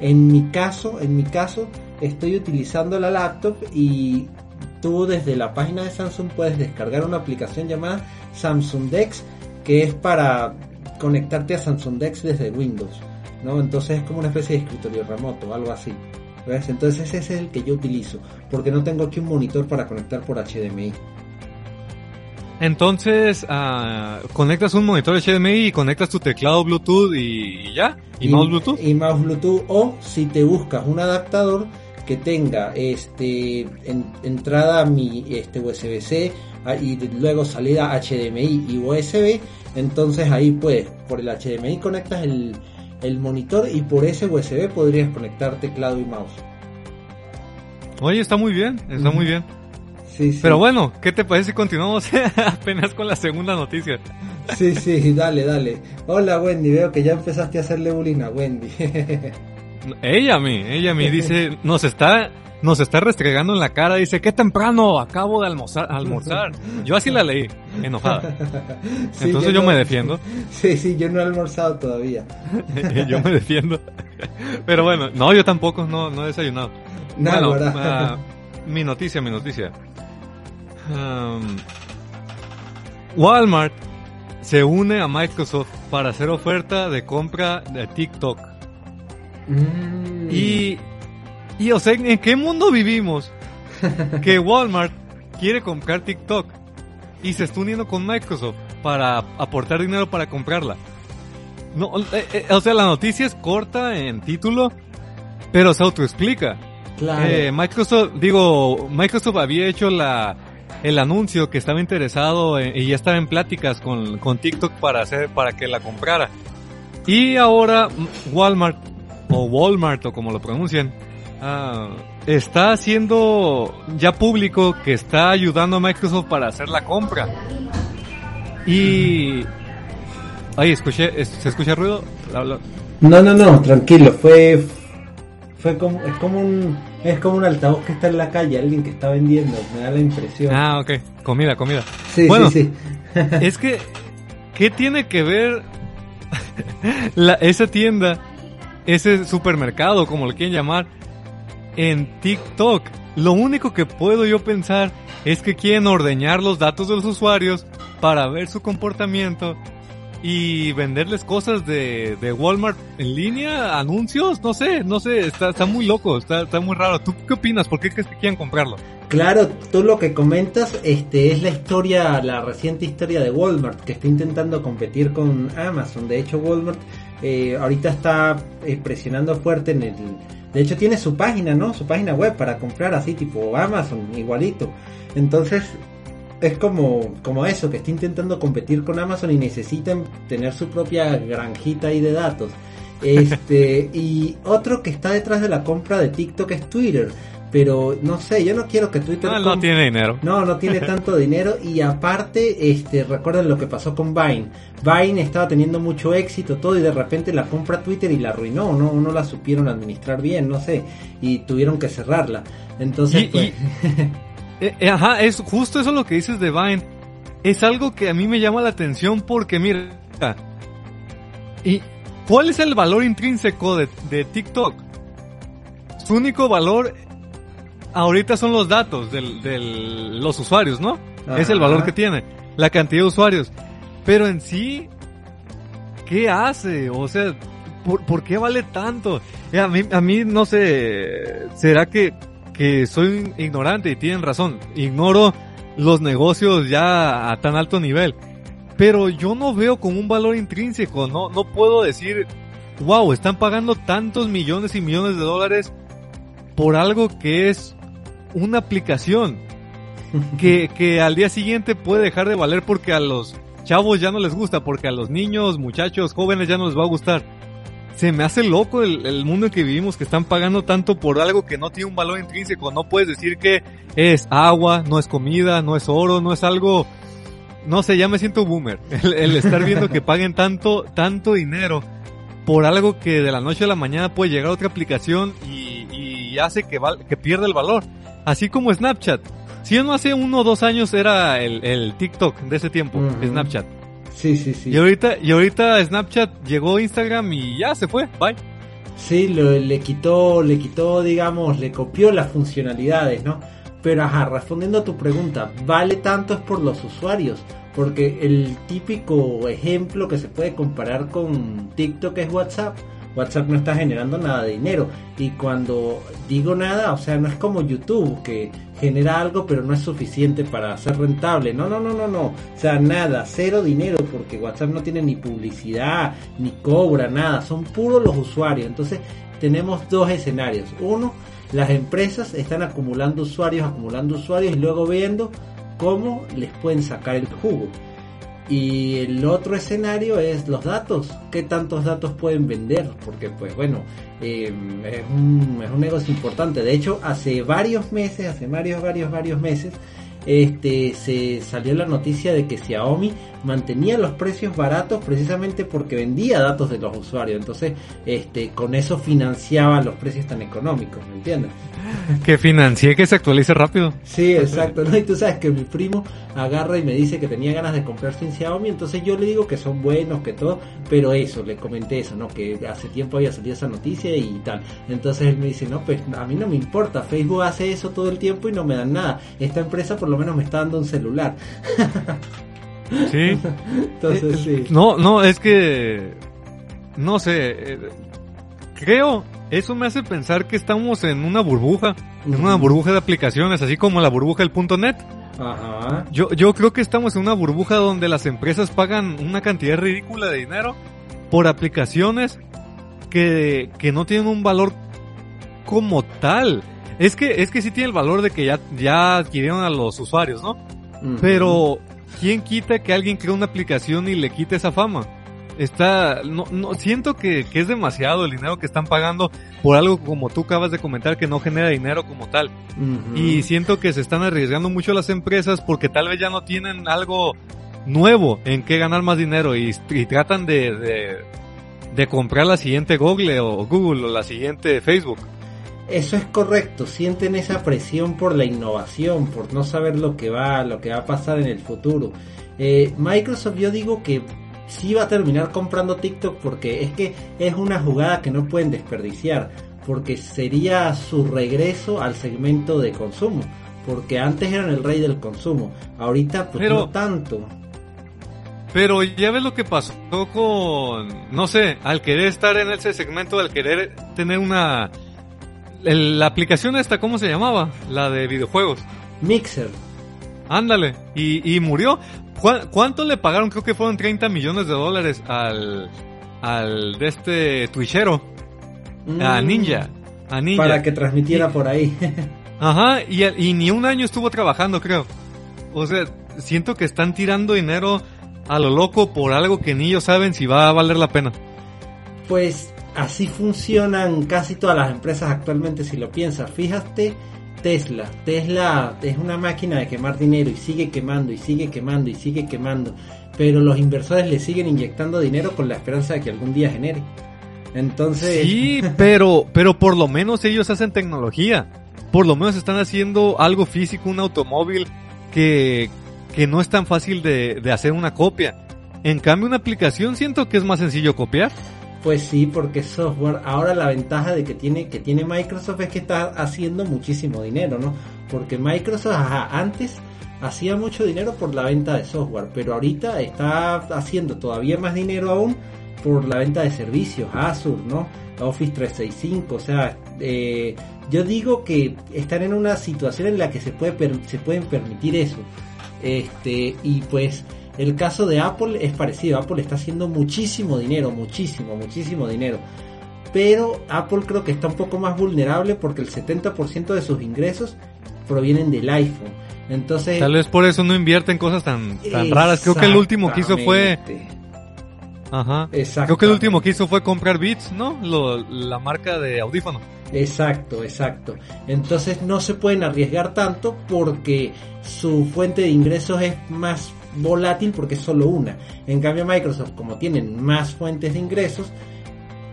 En mi caso, en mi caso, estoy utilizando la laptop y tú desde la página de Samsung puedes descargar una aplicación llamada Samsung Dex que es para conectarte a Samsung Dex desde Windows, ¿no? Entonces es como una especie de escritorio remoto, algo así. ¿Ves? Entonces ese es el que yo utilizo, porque no tengo aquí un monitor para conectar por HDMI. Entonces, uh, conectas un monitor HDMI y conectas tu teclado Bluetooth y, ya, y, mouse Bluetooth. Y mouse Bluetooth, o si te buscas un adaptador, que tenga este entrada mi este USB-C ah, y luego salida HDMI y USB, entonces ahí pues por el HDMI conectas el, el monitor y por ese USB podrías conectar teclado y mouse. Oye, está muy bien, está muy bien. Sí, sí. Pero bueno, ¿qué te parece si continuamos apenas con la segunda noticia? Sí, sí, dale, dale. Hola Wendy, veo que ya empezaste a hacerle bullying a Wendy. Ella a mí, ella a mí dice, nos está, nos está restregando en la cara, dice, qué temprano, acabo de almorzar, almorzar. Yo así la leí, enojada. Entonces yo, me defiendo. Sí, sí, yo no he almorzado todavía. yo me defiendo. Pero bueno, no, yo tampoco, no, no he desayunado. bueno, ah, mi noticia, mi noticia. Um, Walmart se une a Microsoft para hacer oferta de compra de TikTok. Mm. Y, y, o sea, ¿en qué mundo vivimos? que Walmart quiere comprar TikTok y se está uniendo con Microsoft para aportar dinero para comprarla. No, eh, eh, o sea, la noticia es corta en título, pero se autoexplica. Claro. Eh, Microsoft, digo, Microsoft había hecho la, el anuncio que estaba interesado y ya estaba en pláticas con, con TikTok para hacer, para que la comprara. Y ahora Walmart, o Walmart, o como lo pronuncian, ah, está haciendo ya público que está ayudando a Microsoft para hacer la compra. Y... Ay, escuché, ¿se escucha ruido? No, no, no, tranquilo, fue... Fue como, es como un, es como un altavoz que está en la calle, alguien que está vendiendo, me da la impresión. Ah, ok, comida, comida. Sí, bueno, sí, sí. es que, ¿qué tiene que ver la, esa tienda, ese supermercado, como lo quieren llamar, en TikTok. Lo único que puedo yo pensar es que quieren ordeñar los datos de los usuarios para ver su comportamiento y venderles cosas de, de Walmart en línea, anuncios, no sé, no sé, está, muy loco, está, muy raro. ¿Tú qué opinas? ¿Por qué quieren comprarlo? Claro, tú lo que comentas este, es la historia, la reciente historia de Walmart, que está intentando competir con Amazon. De hecho, Walmart eh, ahorita está eh, presionando fuerte en el... De hecho, tiene su página, ¿no? Su página web para comprar así, tipo Amazon, igualito. Entonces, es como, como eso, que está intentando competir con Amazon y necesitan tener su propia granjita ahí de datos. Este, y otro que está detrás de la compra de TikTok es Twitter pero no sé, yo no quiero que Twitter... No, no tiene dinero. No, no tiene tanto dinero y aparte, este, recuerden lo que pasó con Vine. Vine estaba teniendo mucho éxito, todo y de repente la compra Twitter y la arruinó, no, no la supieron administrar bien, no sé, y tuvieron que cerrarla. Entonces, pues... Eh, eh, ajá, es justo eso lo que dices de Vine. Es algo que a mí me llama la atención porque mira, ¿y cuál es el valor intrínseco de, de TikTok? Su único valor ahorita son los datos de del, los usuarios, ¿no? Es el valor que tiene, la cantidad de usuarios. Pero en sí, ¿qué hace? O sea, ¿por, qué vale tanto? Eh, a mí, a mí no sé, ¿será que, que soy ignorante y tienen razón? Ignoro los negocios ya a tan alto nivel. Pero yo no veo como un valor intrínseco, no, no puedo decir, wow, están pagando tantos millones y millones de dólares por algo que es una aplicación que, que al día siguiente puede dejar de valer porque a los chavos ya no les gusta, porque a los niños, muchachos, jóvenes ya no les va a gustar. Se me hace loco el, mundo en que vivimos, que están pagando tanto por algo que no tiene un valor intrínseco. No puedes decir que es agua, no es comida, no es oro, no es algo... No sé, ya me siento boomer. El, estar viendo que paguen tanto, tanto dinero por algo que de la noche a la mañana puede llegar a otra aplicación y, y hace que, val, que pierda el valor. Así como Snapchat. Si no hace uno o dos años era el, TikTok de ese tiempo, Snapchat. Sí, sí, sí. Y ahorita, y ahorita Snapchat llegó Instagram y ya se fue, bye. Sí, le quitó, le quitó, digamos, le copió las funcionalidades, ¿no? Pero ajá, respondiendo a tu pregunta, ¿vale tanto es por los usuarios? Porque el típico ejemplo que se puede comparar con TikTok es WhatsApp. WhatsApp no está generando nada de dinero. Y cuando digo nada, o sea, no es como YouTube, que genera algo pero no es suficiente para ser rentable. No, no, no, no, no. O sea, nada, cero dinero, porque WhatsApp no tiene ni publicidad, ni cobra, nada. Son puros los usuarios. Entonces, tenemos dos escenarios. Uno, las empresas están acumulando usuarios, acumulando usuarios y luego viendo cómo les pueden sacar el jugo. Y el otro escenario es los datos. ¿Qué tantos datos pueden vender? Porque pues bueno, eh, es, un, es un negocio importante. De hecho, hace varios meses, hace varios, varios, varios meses, este, se salió la noticia de que Xiaomi mantenía los precios baratos precisamente porque vendía datos de los usuarios. Entonces, este, con eso financiaba los precios tan económicos, ¿me entiendes? Que financie que se actualice rápido. Sí, exacto. ¿no? Y tú sabes que mi primo agarra y me dice que tenía ganas de comprarse un Xiaomi, entonces yo le digo que son buenos, que todo, pero eso, le comenté eso, ¿no? Que hace tiempo había salido esa noticia y tal. Entonces él me dice, no, pues a mí no me importa, Facebook hace eso todo el tiempo y no me dan nada. Esta empresa por lo menos me está dando un celular. Sí. Entonces, sí. No, no, es que. No sé. Eh, creo. Eso me hace pensar que estamos en una burbuja. En una burbuja de aplicaciones, así como la burbuja del punto net. Ajá. Yo, yo creo que estamos en una burbuja donde las empresas pagan una cantidad ridícula de dinero por aplicaciones que, que no tienen un valor como tal. Es que, es que sí tiene el valor de que ya, ya adquirieron a los usuarios, ¿no? Pero ¿quién quita que alguien cree una aplicación y le quite esa fama? está, no, no, siento que, que es demasiado el dinero que están pagando por algo como tú acabas de comentar que no genera dinero como tal. Y siento que se están arriesgando mucho las empresas porque tal vez ya no tienen algo nuevo en que ganar más dinero y, y tratan de, de, de comprar la siguiente Google o Google o la siguiente Facebook. Eso es correcto, sienten esa presión por la innovación, por no saber lo que va, lo que va a pasar en el futuro. Eh, Microsoft yo digo que sí va a terminar comprando TikTok porque es que es una jugada que no pueden desperdiciar, porque sería su regreso al segmento de consumo, porque antes eran el rey del consumo, ahorita pues Pero- no tanto. Pero ya ves lo que pasó con, no sé, al querer estar en ese segmento, al querer tener una... el- la aplicación esta, ¿cómo se llamaba? La de videojuegos. Mixer, Ándale. Y, y murió. ¿Cuá- ¿Cuánto le pagaron? Creo que fueron 30 millones de dólares al, al de este Twitchero. A mm, Ninja. A Ninja. para que transmitiera Y- por ahí. Ajá, y, y ni un año estuvo trabajando, creo. O sea, siento que están tirando dinero a lo loco por algo que ni ellos saben si va a valer la pena. Pues así funcionan casi todas las empresas actualmente si lo piensas. Fíjate, Tesla. Tesla es una máquina de quemar dinero y sigue quemando y sigue quemando y sigue quemando. Pero los inversores le siguen inyectando dinero con la esperanza de que algún día genere. Entonces, Sí, pero, pero por lo menos ellos hacen tecnología. Por lo menos están haciendo algo físico, un automóvil que, que no es tan fácil de, de hacer una copia. En cambio, una aplicación siento que es más sencillo copiar. Pues sí, porque software. Ahora la ventaja de que tiene, que tiene Microsoft es que está haciendo muchísimo dinero, ¿no? Porque Microsoft antes hacía mucho dinero por la venta de software, pero ahorita está haciendo todavía más dinero aún por la venta de servicios, Azure, ¿no? Office 365, o sea, eh, yo digo que están en una situación en la que se, puede se pueden permitir eso. Este, y pues el caso de Apple es parecido, Apple está haciendo muchísimo dinero, muchísimo, muchísimo dinero. Pero Apple creo que está un poco más vulnerable porque el 70% de sus ingresos provienen del iPhone. Entonces, Tal vez por eso no invierte en cosas tan, tan raras. Creo que el último que hizo fue... Ajá. Exactamente. Creo que el último que hizo fue comprar Beats, ¿no? Lo- la marca de audífono. Exacto, exacto. Entonces no se pueden arriesgar tanto porque su fuente de ingresos es más volátil porque es solo una. En cambio Microsoft, como tienen más fuentes de ingresos,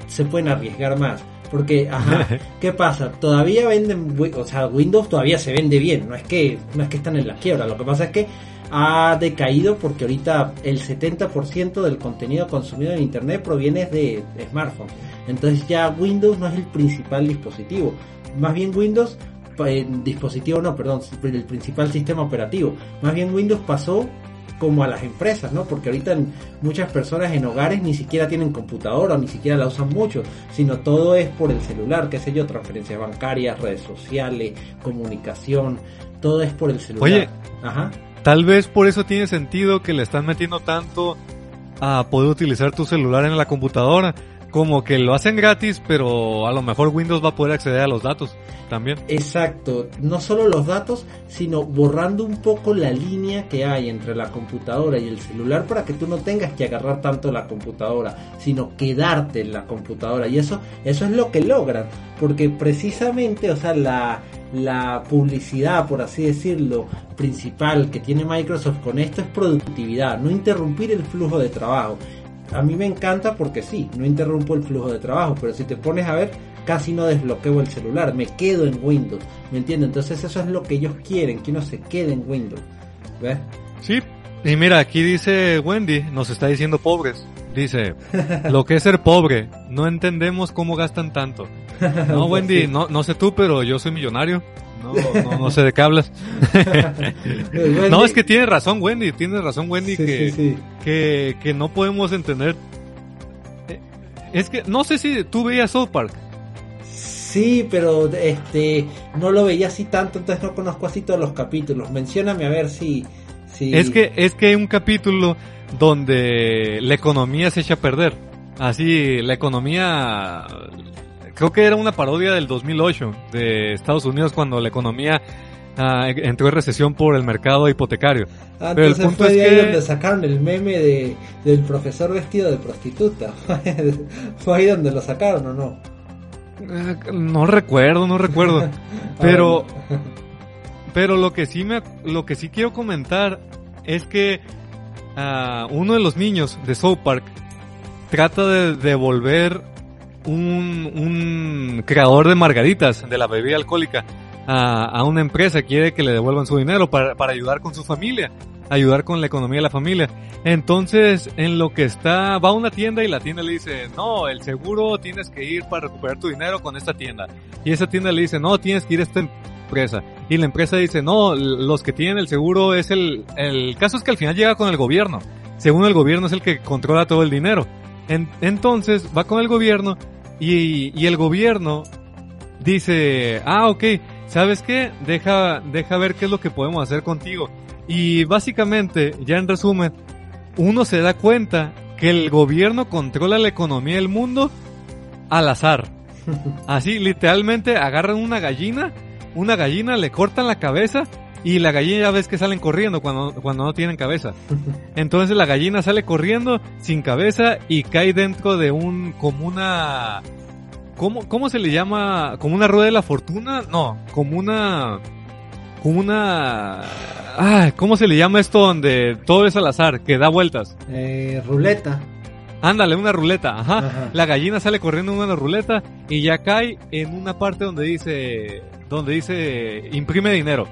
se pueden arriesgar más. Porque, ajá, ¿qué pasa? Todavía venden, o sea, Windows todavía se vende bien, no es que, no es que están en la quiebra, lo que pasa es que ha decaído porque ahorita el 70% del contenido consumido en Internet proviene de smartphones. Entonces ya Windows no es el principal dispositivo. Más bien Windows, eh, dispositivo no, perdón, el principal sistema operativo. Más bien Windows pasó como a las empresas, ¿no? Porque ahorita muchas personas en hogares ni siquiera tienen computadora, ni siquiera la usan mucho, sino todo es por el celular, qué sé yo, transferencias bancarias, redes sociales, comunicación, todo es por el celular. Oye. Ajá. Tal vez por eso tiene sentido que le están metiendo tanto a poder utilizar tu celular en la computadora. Como que lo hacen gratis, pero a lo mejor Windows va a poder acceder a los datos también. Exacto, no solo los datos, sino borrando un poco la línea que hay entre la computadora y el celular para que tú no tengas que agarrar tanto la computadora, sino quedarte en la computadora. Y eso, eso es lo que logran, porque precisamente, o sea, la, la publicidad, por así decirlo, principal que tiene Microsoft con esto es productividad, no interrumpir el flujo de trabajo. A mí me encanta porque sí, no interrumpo el flujo de trabajo, pero si te pones a ver, casi no desbloqueo el celular, me quedo en Windows, ¿me entiendes? Entonces eso es lo que ellos quieren, que uno se quede en Windows, ¿ves? Sí. Y mira, aquí dice Wendy, nos está diciendo pobres. Dice, lo que es ser pobre, no entendemos cómo gastan tanto. No, Wendy, no, no sé tú, pero yo soy millonario. No, no, no sé de qué hablas. No, es que tiene razón Wendy, tiene razón Wendy Sí, que, sí, sí. que, que no podemos entender. Eh, Es que no sé si tú veías South Park. Sí, pero este no lo veía así tanto, entonces no conozco así todos los capítulos. Mencióname a ver si, si... Es que es que hay un capítulo donde la economía se echa a perder. Así, la economía creo que era una parodia del 2008 de Estados Unidos cuando la economía ah, entró en recesión por el mercado hipotecario. Ah, Pero el punto fue es de ahí que- donde sacaron el meme de, del profesor vestido de prostituta. fue ahí donde lo sacaron o no. No recuerdo, no recuerdo. Pero, pero lo que sí me, lo que sí quiero comentar es que ah, uno de los niños de South Park trata de devolver un, un creador de margaritas de la bebida alcohólica a, a una empresa, quiere que le devuelvan su dinero para, para ayudar con su familia, ayudar con la economía de la familia. Entonces, en lo que está, va a una tienda y la tienda le dice, no, el seguro tienes que ir para recuperar tu dinero con esta tienda. Y esa tienda le dice, no, tienes que ir a esta empresa. Y la empresa dice, no, los que tienen el seguro es el, el caso es que al final llega con el gobierno. Según el gobierno es el que controla todo el dinero. En- entonces va con el gobierno y, y el gobierno dice, ah, ok, ¿sabes qué? Deja, deja ver qué es lo que podemos hacer contigo. Y básicamente, ya en resumen, uno se da cuenta que el gobierno controla la economía del mundo al azar. Así, literalmente agarran una gallina, una gallina, le cortan la cabeza y la gallina ya ves que salen corriendo cuando, cuando no tienen cabeza. Entonces la gallina sale corriendo sin cabeza y cae dentro de un, como una, ¿cómo, cómo se le llama? ¿Como una rueda de la fortuna? No, como una, como una, ah, ¿cómo se le llama esto donde todo es al azar, que da vueltas? Eh, ruleta. Ándale, una ruleta, ajá. Ajá. La gallina sale corriendo en una ruleta y ya cae en una parte donde dice, donde dice imprime dinero.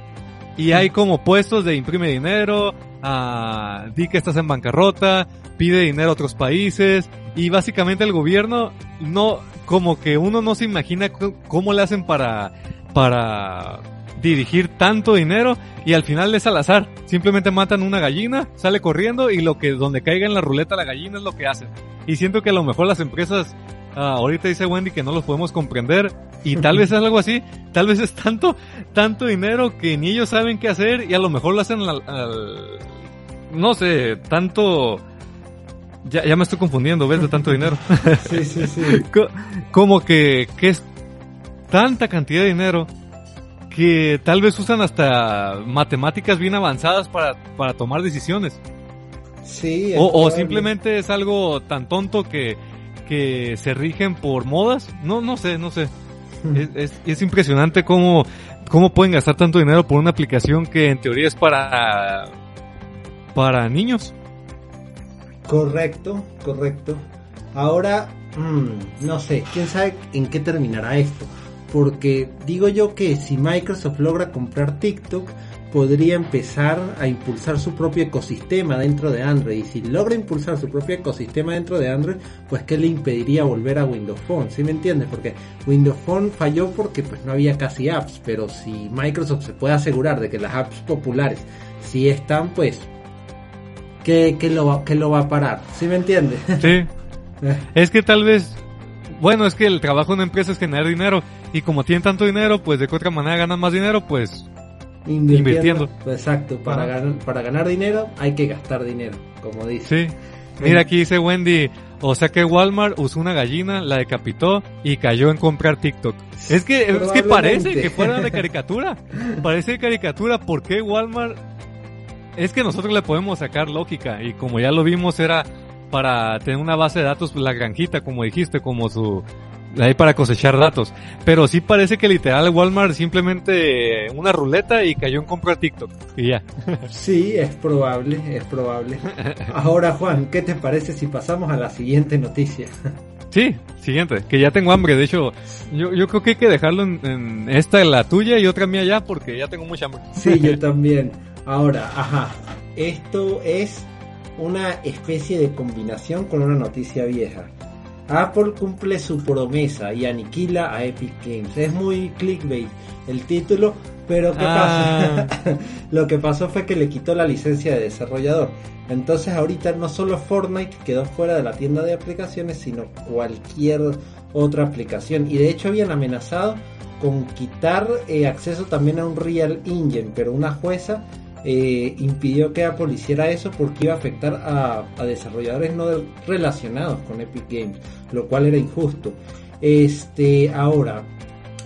Y hay como puestos de imprime dinero, ah, di que estás en bancarrota, pide dinero a otros países y básicamente el gobierno no, como que uno no se imagina cómo le hacen para, para dirigir tanto dinero y al final es al azar. Simplemente matan una gallina, sale corriendo y lo que donde caiga en la ruleta la gallina es lo que hacen. Y siento que a lo mejor las empresas, ah, ahorita dice Wendy que no los podemos comprender y tal vez es algo así, tal vez es tanto, tanto dinero que ni ellos saben qué hacer y a lo mejor lo hacen al, al- no sé, tanto, ya, ya me estoy confundiendo, ¿ves? De tanto dinero. Sí, sí, sí. Co- como que, que es tanta cantidad de dinero que tal vez usan hasta matemáticas bien avanzadas para, para tomar decisiones. Sí, O, o simplemente es algo tan tonto que, que se rigen por modas. No, no sé, no sé. Es, es, es impresionante cómo, cómo pueden gastar tanto dinero por una aplicación que en teoría es para, para niños. Correcto, correcto. Ahora, mm, no sé, quién sabe en qué terminará esto. Porque digo yo que si Microsoft logra comprar TikTok, podría empezar a impulsar su propio ecosistema dentro de Android. Y si logra impulsar su propio ecosistema dentro de Android, pues ¿qué le impediría volver a Windows Phone? ¿Sí me entiendes? Porque Windows Phone falló porque pues no había casi apps. Pero si Microsoft se puede asegurar de que las apps populares sí están, pues ¿qué, qué lo, va, qué lo va a parar? ¿Sí me entiendes? Sí. Es que tal vez, bueno, es que el trabajo de una empresa es generar dinero y como tienen tanto dinero, pues de qué otra manera ganan más dinero, pues Invirtiendo. Exacto, para, Ajá. ganar, para ganar dinero hay que gastar dinero, como dice. sí. Mira, aquí dice Wendy, o sea que Walmart usó una gallina, la decapitó y cayó en comprar TikTok. Es que, es que parece que fuera de caricatura. Parece de caricatura. ¿Por qué Walmart? Es que nosotros le podemos sacar lógica y como ya lo vimos era para tener una base de datos, pues, la granjita, como dijiste, como su... Ahí para cosechar datos. Pero sí parece que literal Walmart simplemente eh, una ruleta y cayó en comprar TikTok. Y ya. Sí, es probable, es probable. Ahora, Juan, ¿qué te parece si pasamos a la siguiente noticia? Sí, siguiente, que ya tengo hambre. De hecho, yo, yo creo que hay que dejarlo en, en esta, la tuya y otra mía ya, porque ya tengo mucha hambre. Sí, yo también. Ahora, ajá, esto es una especie de combinación con una noticia vieja. Apple cumple su promesa y aniquila a Epic Games. Es muy clickbait el título, pero ¿qué Ah. pasa? Lo que pasó fue que le quitó la licencia de desarrollador. Entonces ahorita no solo Fortnite quedó fuera de la tienda de aplicaciones, sino cualquier otra aplicación. Y de hecho habían amenazado con quitar eh, acceso también a un Real Engine, pero una jueza eh, impidió que Apple hiciera eso porque iba a afectar a, desarrolladores no relacionados con Epic Games, lo cual era injusto. Este, ahora,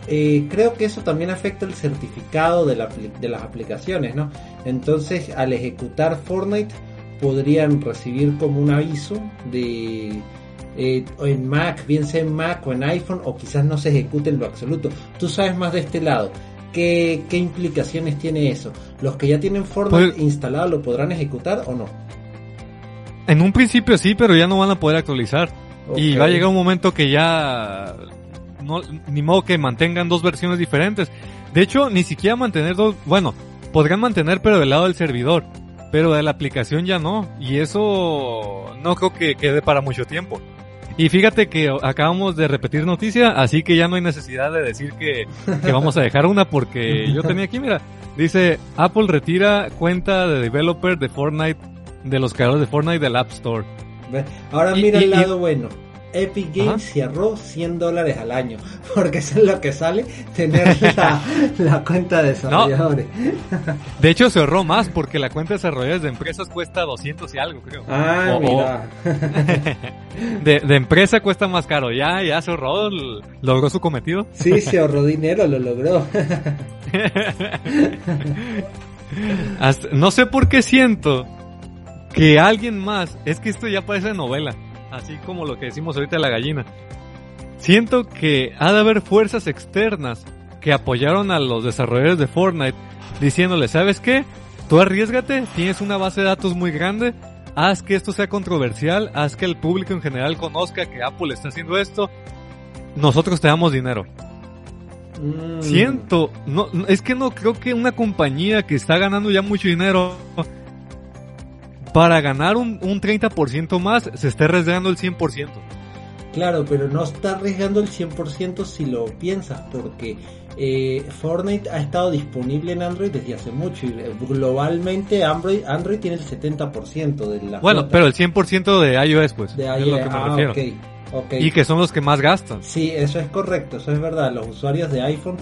eh, creo que eso también afecta el certificado de, la, de las aplicaciones, ¿no? Entonces, al ejecutar Fortnite, podrían recibir como un aviso de eh, en Mac, bien sea en Mac o en iPhone, o quizás no se ejecute en lo absoluto. Tú sabes más de este lado. ¿Qué, qué implicaciones tiene eso? ¿Los que ya tienen Fortnite pues- instalado lo podrán ejecutar o no? En un principio sí, pero ya no van a poder actualizar. Y va a llegar un momento que ya no, ni modo que mantengan dos versiones diferentes. De hecho, ni siquiera mantener dos, bueno, podrían mantener pero del lado del servidor, pero de la aplicación ya no. Y eso no creo que quede para mucho tiempo. Y fíjate que acabamos de repetir noticia, así que ya no hay necesidad de decir que, que vamos a dejar una porque yo tenía aquí, mira, dice Apple retira cuenta de developer de Fortnite, de los creadores de Fortnite del App Store. Ahora mira el lado bueno. Epic Games cerró 100 dólares al año, porque eso es lo que sale tener la, cuenta de desarrolladores. De hecho, se ahorró más porque la cuenta de desarrolladores de empresas cuesta 200 y algo, creo. Ah, mira. de, de, empresa cuesta más caro. Ya, ya se ahorró, logró su cometido. Sí, se ahorró dinero, lo logró. no sé por qué siento que alguien más, es que esto ya parece novela así como lo que decimos ahorita de la gallina. Siento que ha de haber fuerzas externas que apoyaron a los desarrolladores de Fortnite diciéndole, ¿sabes qué? Tú arriesgate, tienes una base de datos muy grande, haz que esto sea controversial, haz que el público en general conozca que Apple está haciendo esto, nosotros te damos dinero. Mm. Siento, no, es que no creo que una compañía que está ganando ya mucho dinero para ganar un, un 30% más se está arriesgando el 100%. Claro, pero no está arriesgando el 100% si lo piensas, porque eh, Fortnite ha estado disponible en Android desde hace mucho y eh, globalmente Android, Android tiene el 70% de la... Bueno, pero el 100% de iOS, pues. De iOS, ah, Y que son los que más gastan. Sí, eso es correcto, eso es verdad. Los usuarios de iPhone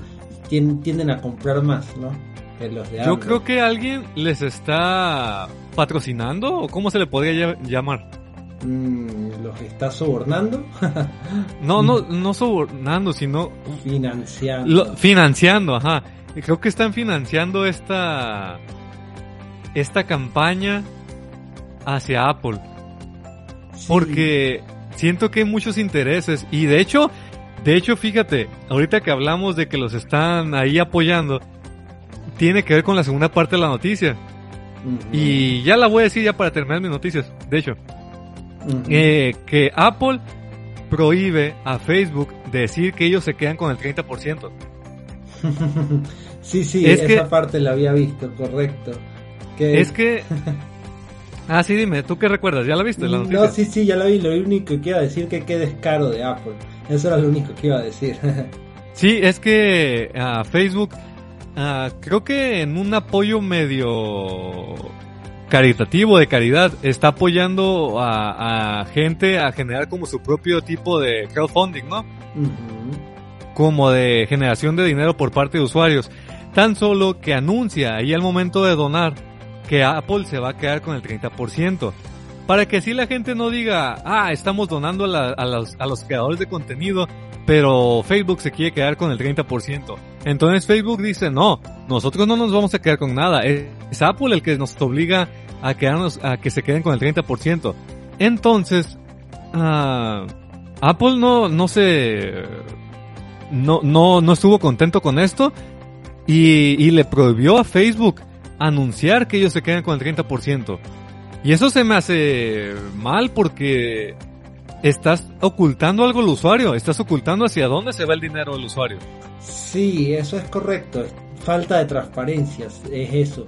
tienden a comprar más, ¿no? Yo creo que alguien les está patrocinando o cómo se le podría llamar. Mm, ¿Los está sobornando? no, no, no sobornando, sino financiando. financiando, ajá. Creo que están financiando esta esta campaña hacia Apple. Porque siento que hay muchos intereses y de hecho, de hecho, fíjate, ahorita que hablamos de que los están ahí apoyando, tiene que ver con la segunda parte de la noticia. Y ya la voy a decir ya para terminar mis noticias, de hecho. Eh, que Apple prohíbe a Facebook decir que ellos se quedan con el 30%. sí, sí, esa parte la había visto, correcto. Es que... ah, sí, dime, ¿tú qué recuerdas? ¿Ya la viste la noticia? No, sí, sí, ya la vi. Lo único que iba a decir que qué descaro de Apple. Eso era lo único que iba a decir. sí, es que a Facebook Ah, creo que en un apoyo medio caritativo, de caridad, está apoyando a, gente a generar como su propio tipo de crowdfunding, ¿no? Como de generación de dinero por parte de usuarios. Tan solo que anuncia ahí al momento de donar que Apple se va a quedar con el 30%. Para que así la gente no diga, ah, estamos donando a, los, a los creadores de contenido pero Facebook se quiere quedar con el 30%. Entonces Facebook dice, no, nosotros no nos vamos a quedar con nada, es Apple el que nos obliga a quedarnos, a que se queden con el 30%. Entonces, uh, Apple no, no se, no, no, no estuvo contento con esto y, y le prohibió a Facebook anunciar que ellos se quedan con el 30%. Y eso se me hace mal porque estás ocultando algo al usuario, estás ocultando hacia dónde se va el dinero del usuario. Sí, eso es correcto, falta de transparencia, es eso.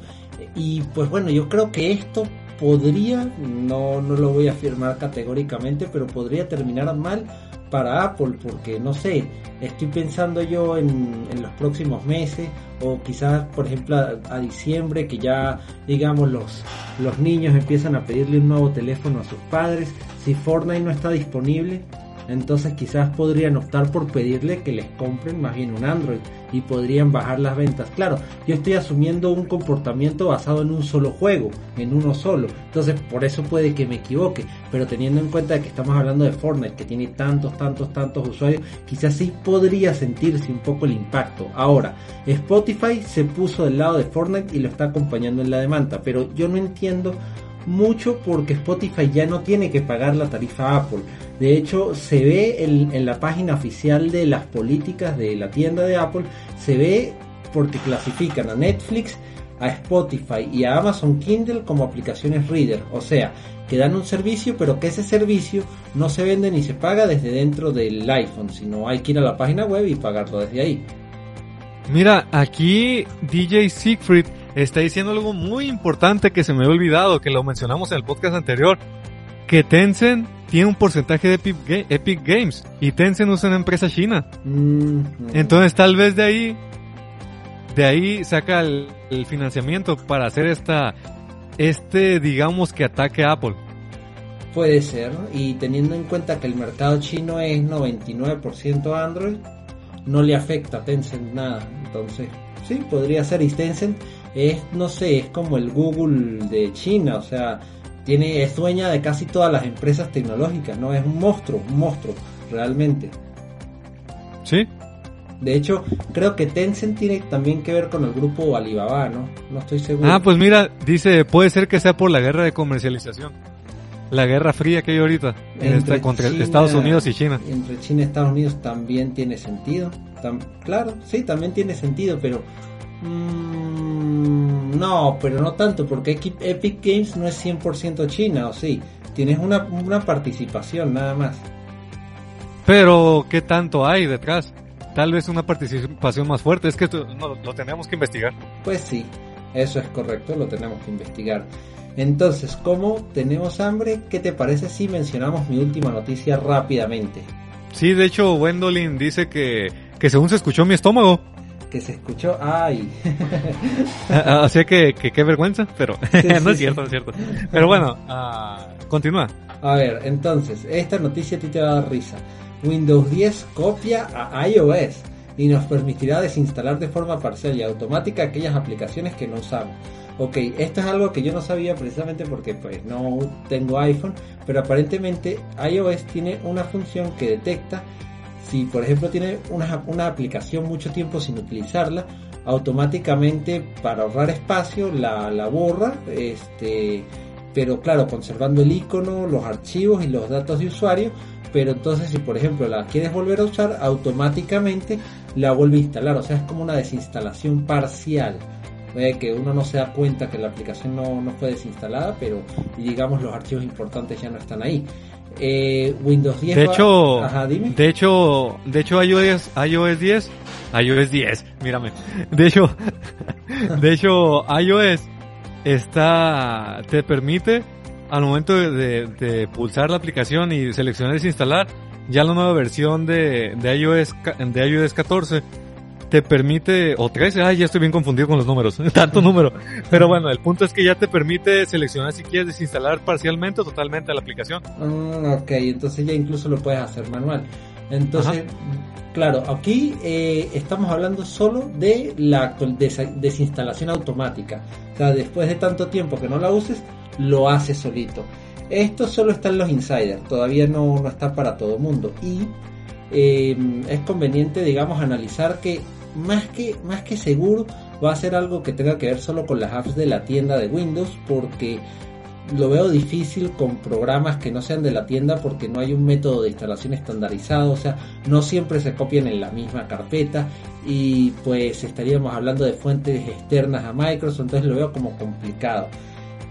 Y pues bueno, yo creo que esto podría, no, no lo voy a afirmar categóricamente, pero podría terminar mal para Apple, porque no sé, estoy pensando yo en, los próximos meses, o quizás, por ejemplo, a, diciembre, que ya, digamos, los, los niños empiezan a pedirle un nuevo teléfono a sus padres. Si Fortnite no está disponible, Entonces quizás podrían optar por pedirle que les compren más bien un Android y podrían bajar las ventas. Claro, yo estoy asumiendo un comportamiento basado en un solo juego, en uno solo. Entonces por eso puede que me equivoque. Pero teniendo en cuenta que estamos hablando de Fortnite, que tiene tantos, tantos, tantos usuarios, quizás sí podría sentirse un poco el impacto. Ahora, Spotify se puso del lado de Fortnite y lo está acompañando en la demanda. Pero yo no entiendo mucho porque Spotify ya no tiene que pagar la tarifa Apple. De hecho, se ve en, la página oficial de las políticas de la tienda de Apple, se ve porque clasifican a Netflix, a Spotify y a Amazon Kindle como aplicaciones reader. O sea, que dan un servicio, pero que ese servicio no se vende ni se paga desde dentro del iPhone, sino hay que ir a la página web y pagarlo desde ahí. Mira, aquí DJ Siegfried está diciendo algo muy importante que se me había olvidado, que lo mencionamos en el podcast anterior, que Tencent tiene un porcentaje de Epic, Games y Tencent es una empresa china. Entonces tal vez de ahí, de ahí saca el, financiamiento para hacer esta, este digamos que ataque a Apple. Puede ser, y teniendo en cuenta que el mercado chino es 99% Android, no le afecta a Tencent nada. Entonces, sí, podría ser. Y Tencent es, no sé, es como el Google de China, o sea, tiene, es dueña de casi todas las empresas tecnológicas, ¿no? Es un monstruo, un monstruo, realmente. Sí. De hecho, creo que Tencent tiene también que ver con el grupo Alibaba, ¿no? No estoy seguro. Ah, pues mira, dice, puede ser que sea por la guerra de comercialización. La guerra fría que hay ahorita entre contra Estados Unidos y China. Entre China y Estados Unidos también tiene sentido. claro, sí, también tiene sentido, pero Mm, no, pero no tanto, porque Epic Games no es 100% China, ¿o sí? Tienes una, participación nada más. Pero, ¿qué tanto hay detrás? Tal vez una participación más fuerte, es que no, lo tenemos que investigar. Pues sí, eso es correcto, lo tenemos que investigar. Entonces, ¿cómo tenemos hambre? ¿Qué te parece si mencionamos mi última noticia rápidamente? Sí, de hecho, Wendolin dice que, que según se escuchó mi estómago que se escuchó, ay. Así ah, que, que qué vergüenza, pero no es cierto, no es cierto. Pero bueno, uh, continúa. A ver, entonces, esta noticia a ti te va a dar risa. Windows 10 copia a iOS y nos permitirá desinstalar de forma parcial y automática aquellas aplicaciones que no usamos. Ok, esto es algo que yo no sabía precisamente porque pues no tengo iPhone, pero aparentemente iOS tiene una función que detecta si por ejemplo tiene una, aplicación mucho tiempo sin utilizarla, automáticamente para ahorrar espacio la, la borra, este, pero claro, conservando el icono, los archivos y los datos de usuario, pero entonces si por ejemplo la quieres volver a usar, automáticamente la vuelve a instalar, o sea, es como una desinstalación parcial. que uno no se da cuenta que la aplicación no, no fue desinstalada, pero digamos los archivos importantes ya no están ahí. Eh, Windows 10. De hecho, de hecho, de hecho iOS, iOS 10, iOS 10, mírame. De hecho, de hecho iOS está, te permite al momento de, pulsar la aplicación y seleccionar desinstalar, ya la nueva versión de, de iOS, de iOS 14 te permite, o 13, ay, ya estoy bien confundido con los números, tanto número. Pero bueno, el punto es que ya te permite seleccionar si quieres desinstalar parcialmente o totalmente la aplicación. Mm, ok, entonces ya incluso lo puedes hacer manual. Entonces, claro, aquí eh, estamos hablando solo de la desinstalación automática. O sea, después de tanto tiempo que no la uses, lo hace solito. Esto solo está en los insiders, todavía no, no está para todo el mundo. Y eh, es conveniente, digamos, analizar que más que, más que seguro va a ser algo que tenga que ver solo con las apps de la tienda de Windows porque lo veo difícil con programas que no sean de la tienda porque no hay un método de instalación estandarizado, o sea, no siempre se copian en la misma carpeta y pues estaríamos hablando de fuentes externas a Microsoft, entonces lo veo como complicado.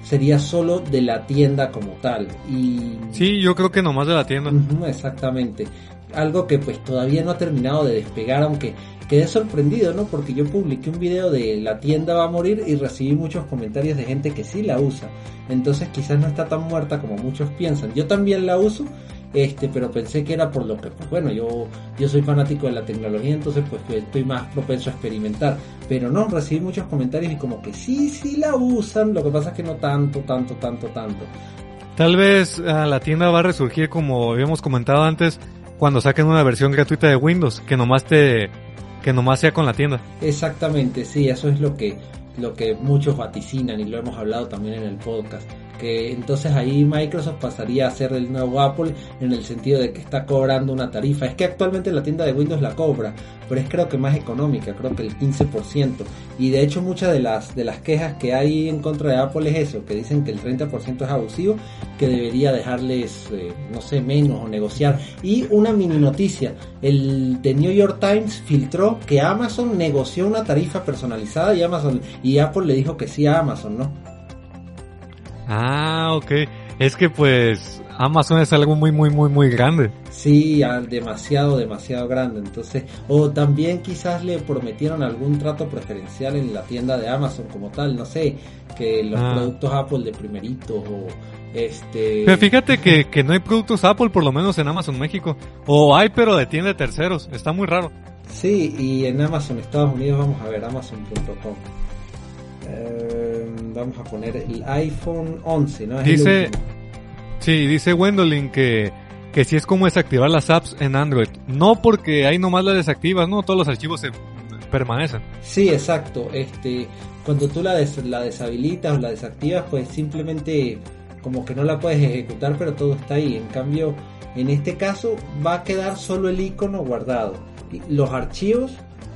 Sería solo de la tienda como tal. Y... Sí, yo creo que nomás de la tienda. exactamente. Algo que pues todavía no ha terminado de despegar, aunque quedé sorprendido, ¿no? Porque yo publiqué un video de la tienda va a morir y recibí muchos comentarios de gente que sí la usa. Entonces quizás no está tan muerta como muchos piensan. Yo también la uso, este, pero pensé que era por lo que, pues bueno, yo, yo soy fanático de la tecnología, entonces pues estoy más propenso a experimentar. Pero no, recibí muchos comentarios y como que sí, sí la usan, lo que pasa es que no tanto, tanto, tanto, tanto. Tal vez ah, la tienda va a resurgir como habíamos comentado antes cuando saquen una versión gratuita de Windows, que nomás te que nomás sea con la tienda. Exactamente, sí, eso es lo que lo que muchos vaticinan y lo hemos hablado también en el podcast entonces ahí Microsoft pasaría a ser el nuevo Apple en el sentido de que está cobrando una tarifa. Es que actualmente la tienda de Windows la cobra, pero es creo que más económica, creo que el 15%. Y de hecho muchas de las, de las quejas que hay en contra de Apple es eso, que dicen que el 30% es abusivo, que debería dejarles, eh, no sé, menos o negociar. Y una mini noticia, el The New York Times filtró que Amazon negoció una tarifa personalizada y Amazon y Apple le dijo que sí a Amazon, ¿no? Ah, ok. Es que pues Amazon es algo muy, muy, muy, muy grande. Sí, demasiado, demasiado grande. Entonces, o también quizás le prometieron algún trato preferencial en la tienda de Amazon como tal, no sé, que los ah. productos Apple de primeritos o este... Pero fíjate que, que no hay productos Apple por lo menos en Amazon México. O hay, pero de tienda de terceros. Está muy raro. Sí, y en Amazon Estados Unidos vamos a ver amazon.com. Eh, vamos a poner el iPhone 11, ¿no? dice, sí, dice Wendolin que, que si es como desactivar las apps en Android. No porque ahí nomás las desactivas, ¿no? Todos los archivos se permanecen. Sí, exacto. Este, cuando tú la, la deshabilitas o la desactivas, pues simplemente como que no la puedes ejecutar, pero todo está ahí. En cambio, en este caso va a quedar solo el icono guardado. Los archivos,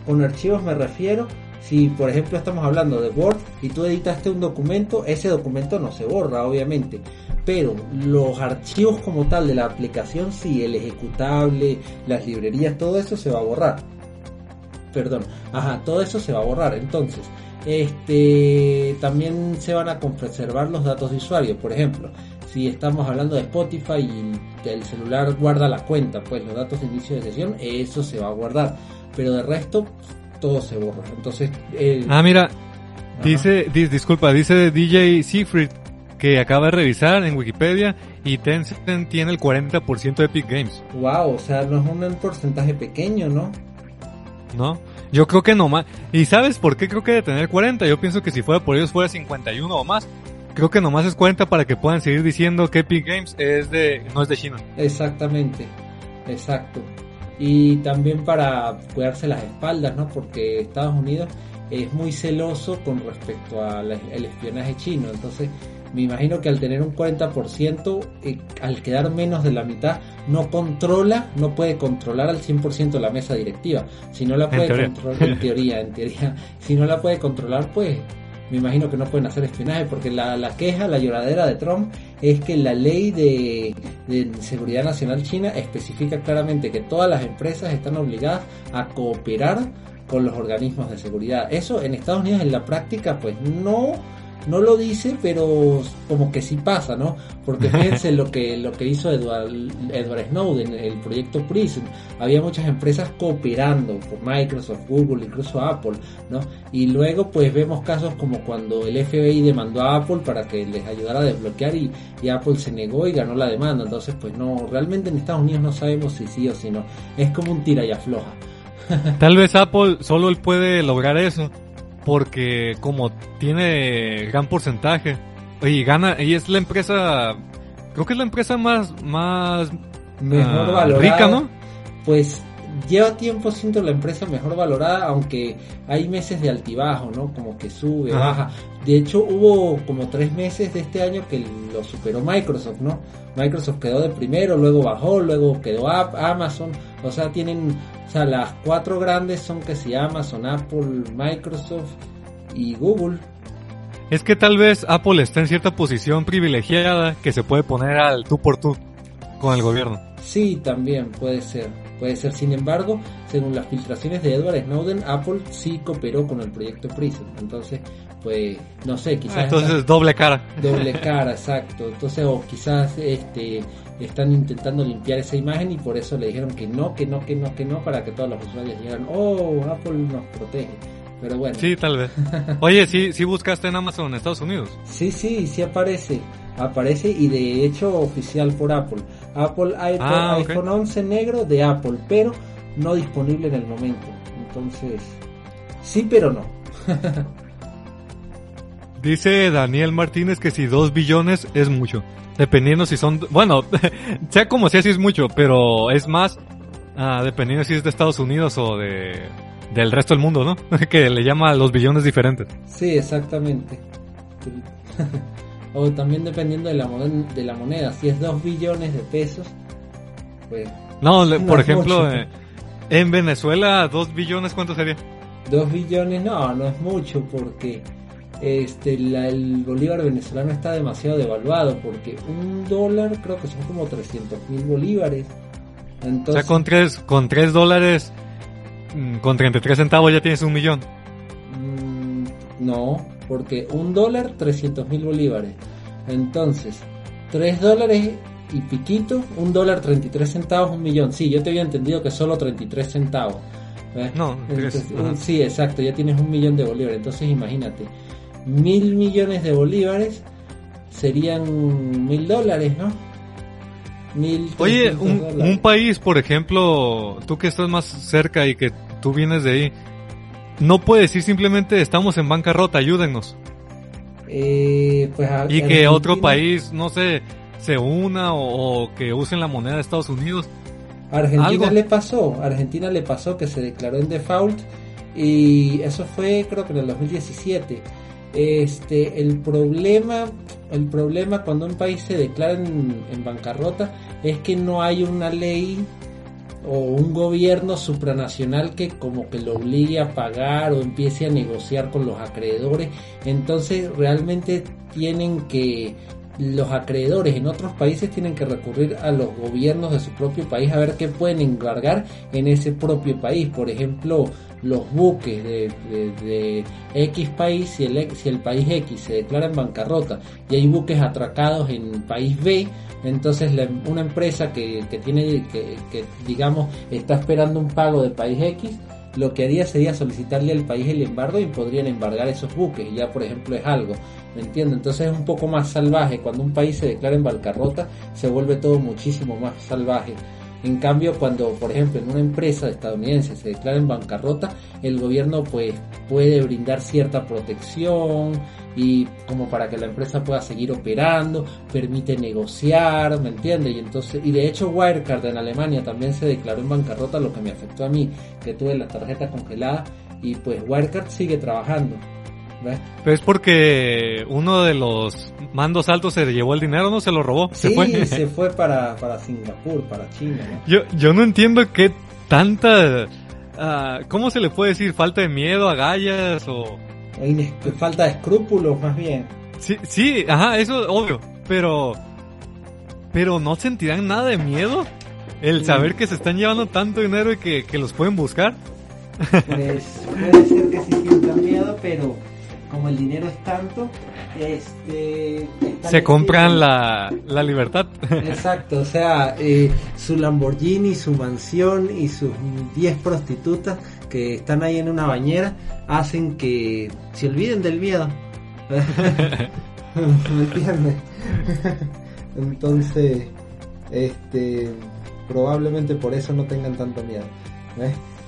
con archivos me refiero si por ejemplo estamos hablando de Word y tú editaste un documento, ese documento no se borra obviamente, pero los archivos como tal de la aplicación, sí, el ejecutable, las librerías, todo eso se va a borrar. Perdón, ajá, todo eso se va a borrar. Entonces, este también se van a conservar los datos de usuario, por ejemplo, si estamos hablando de Spotify y el celular guarda la cuenta, pues los datos de inicio de sesión, eso se va a guardar. Pero de resto, todo se borra. Entonces, ah, mira, dice, disculpa, dice DJ Seafried que acaba de revisar en Wikipedia y Tencent tiene el 40% de Epic Games. Wow, o sea, no es un porcentaje pequeño, ¿no? No, yo creo que no más. ¿Y sabes por qué creo que de tener 40? Yo pienso que si fuera por ellos fuera 51 o más. Creo que nomás es 40 para que puedan seguir diciendo que Epic Games es de, no es de China. Exactamente, exacto y también para cuidarse las espaldas, ¿no? Porque Estados Unidos es muy celoso con respecto al espionaje chino, entonces me imagino que al tener un 40%, eh, al quedar menos de la mitad, no controla, no puede controlar al 100% la mesa directiva. Si no la puede controlar, en teoría, en teoría, si no la puede controlar, pues me imagino que no pueden hacer espionaje, porque la, la queja, la lloradera de Trump es que la ley de, de, seguridad nacional china especifica claramente que todas las empresas están obligadas a cooperar con los organismos de seguridad. Eso en Estados Unidos en la práctica pues no no lo dice, pero como que sí pasa, ¿no? Porque fíjense lo que, lo que hizo Edward, Edward Snowden, el proyecto Prism. Había muchas empresas cooperando por Microsoft, Google, incluso Apple, ¿no? Y luego pues vemos casos como cuando el FBI demandó a Apple para que les ayudara a desbloquear y, y Apple se negó y ganó la demanda. Entonces pues no, realmente en Estados Unidos no sabemos si sí o si no. Es como un tira y afloja. Tal vez Apple solo él puede lograr eso porque como tiene gran porcentaje y gana y es la empresa creo que es la empresa más más mejor valorada rica no pues lleva tiempo siendo la empresa mejor valorada aunque hay meses de altibajo no como que sube baja de hecho hubo como tres meses de este año que lo superó Microsoft no Microsoft quedó de primero luego bajó luego quedó Amazon o sea tienen o sea, las cuatro grandes son que se Amazon, Apple, Microsoft y Google. Es que tal vez Apple está en cierta posición privilegiada que se puede poner al tú por tú con el gobierno. Sí, también puede ser. Puede ser, sin embargo, según las filtraciones de Edward Snowden, Apple sí cooperó con el proyecto Prism. Entonces, pues, no sé, quizás... entonces, doble cara. Doble cara, exacto. Entonces, o quizás este están intentando limpiar esa imagen y por eso le dijeron que no, que no, que no, que no, para que todos los usuarios digan, oh, Apple nos protege. Pero bueno. Sí, tal vez. Oye, ¿sí, sí buscaste en Amazon en Estados Unidos? Sí, sí, sí aparece. Aparece y de hecho oficial por Apple. Apple iPhone, ah, iPhone 11 negro de Apple, pero no disponible en el momento. Entonces, sí, pero no. Dice Daniel Martínez que si 2 billones es mucho. Dependiendo si son, bueno, sea como sea si es mucho, pero es más ah, dependiendo si es de Estados Unidos o de del resto del mundo, ¿no? que le llama los billones diferentes. Sí, exactamente. O también dependiendo de la, moneda, de la moneda, si es 2 billones de pesos, pues... No, por ejemplo, eh, en Venezuela, 2 billones, ¿cuánto sería? 2 billones, no, no es mucho porque este el bolívar venezolano está demasiado devaluado porque un dólar creo que son como 300 mil bolívares. Entonces, o sea, con 3, con 3 dólares, mm, con 33 centavos ya tienes un millón. Mm, no, porque un dólar 300 mil bolívares. Entonces, 3 dólares y piquito, un dólar 33 centavos, un millón. Sí, yo te había entendido que solo 33 centavos. No, sí, exacto, ya tienes un millón de bolívares. Entonces imagínate, mil millones de bolívares serían mil dólares, ¿no? Mil Oye, un, un, país, por ejemplo, tú que estás más cerca y que tú vienes de ahí, no puede decir simplemente estamos en bancarrota, ayúdenos. Eh, pues y que otro país, no sé, se una o, que usen la moneda de Estados Unidos. Argentina le pasó, Argentina le pasó que se declaró en default y eso fue creo que en el 2017. Este, el problema, el problema cuando un país se declara en, en bancarrota es que no hay una ley o un gobierno supranacional que como que lo obligue a pagar o empiece a negociar con los acreedores. Entonces realmente tienen que los acreedores en otros países tienen que recurrir a los gobiernos de su propio país a ver qué pueden encargar en ese propio país. Por ejemplo, los buques de, X país, si el, si el país X se declara en bancarrota y hay buques atracados en país B, entonces una empresa que, tiene, que, que digamos está esperando un pago del país X, lo que haría sería solicitarle al país el embargo y podrían embargar esos buques. Ya, por ejemplo, es algo. ¿Me? Entonces es un poco más salvaje. Cuando un país se declara en bancarrota, se vuelve todo muchísimo más salvaje. En cambio, cuando, por ejemplo, en una empresa estadounidense se declara en bancarrota, el gobierno pues puede brindar cierta protección y como para que la empresa pueda seguir operando, permite negociar, ¿me entiendes? Y entonces, y de hecho Wirecard en Alemania también se declaró en bancarrota, lo que me afectó a mí, que tuve la tarjeta congelada y pues Wirecard sigue trabajando. Pero es porque uno de los mandos altos se llevó el dinero, ¿no? Se lo robó. Sí, se fue, se fue para, para Singapur, para China. Yo, yo no entiendo qué tanta... Uh, ¿Cómo se le puede decir? ¿Falta de miedo a gallas o...? Falta de escrúpulos, más bien. Sí, sí, ajá, eso es obvio. Pero... Pero no sentirán nada de miedo. El saber que se están llevando tanto dinero y que, que los pueden buscar. Pues puede ser que sí sientan miedo, pero como el dinero es tanto, este, se compran la, la, libertad. Exacto, o sea, eh, su Lamborghini, su mansión y sus 10 prostitutas que están ahí en una bañera hacen que se olviden del miedo. ¿Me entiendes? Entonces, este, probablemente por eso no tengan tanto miedo.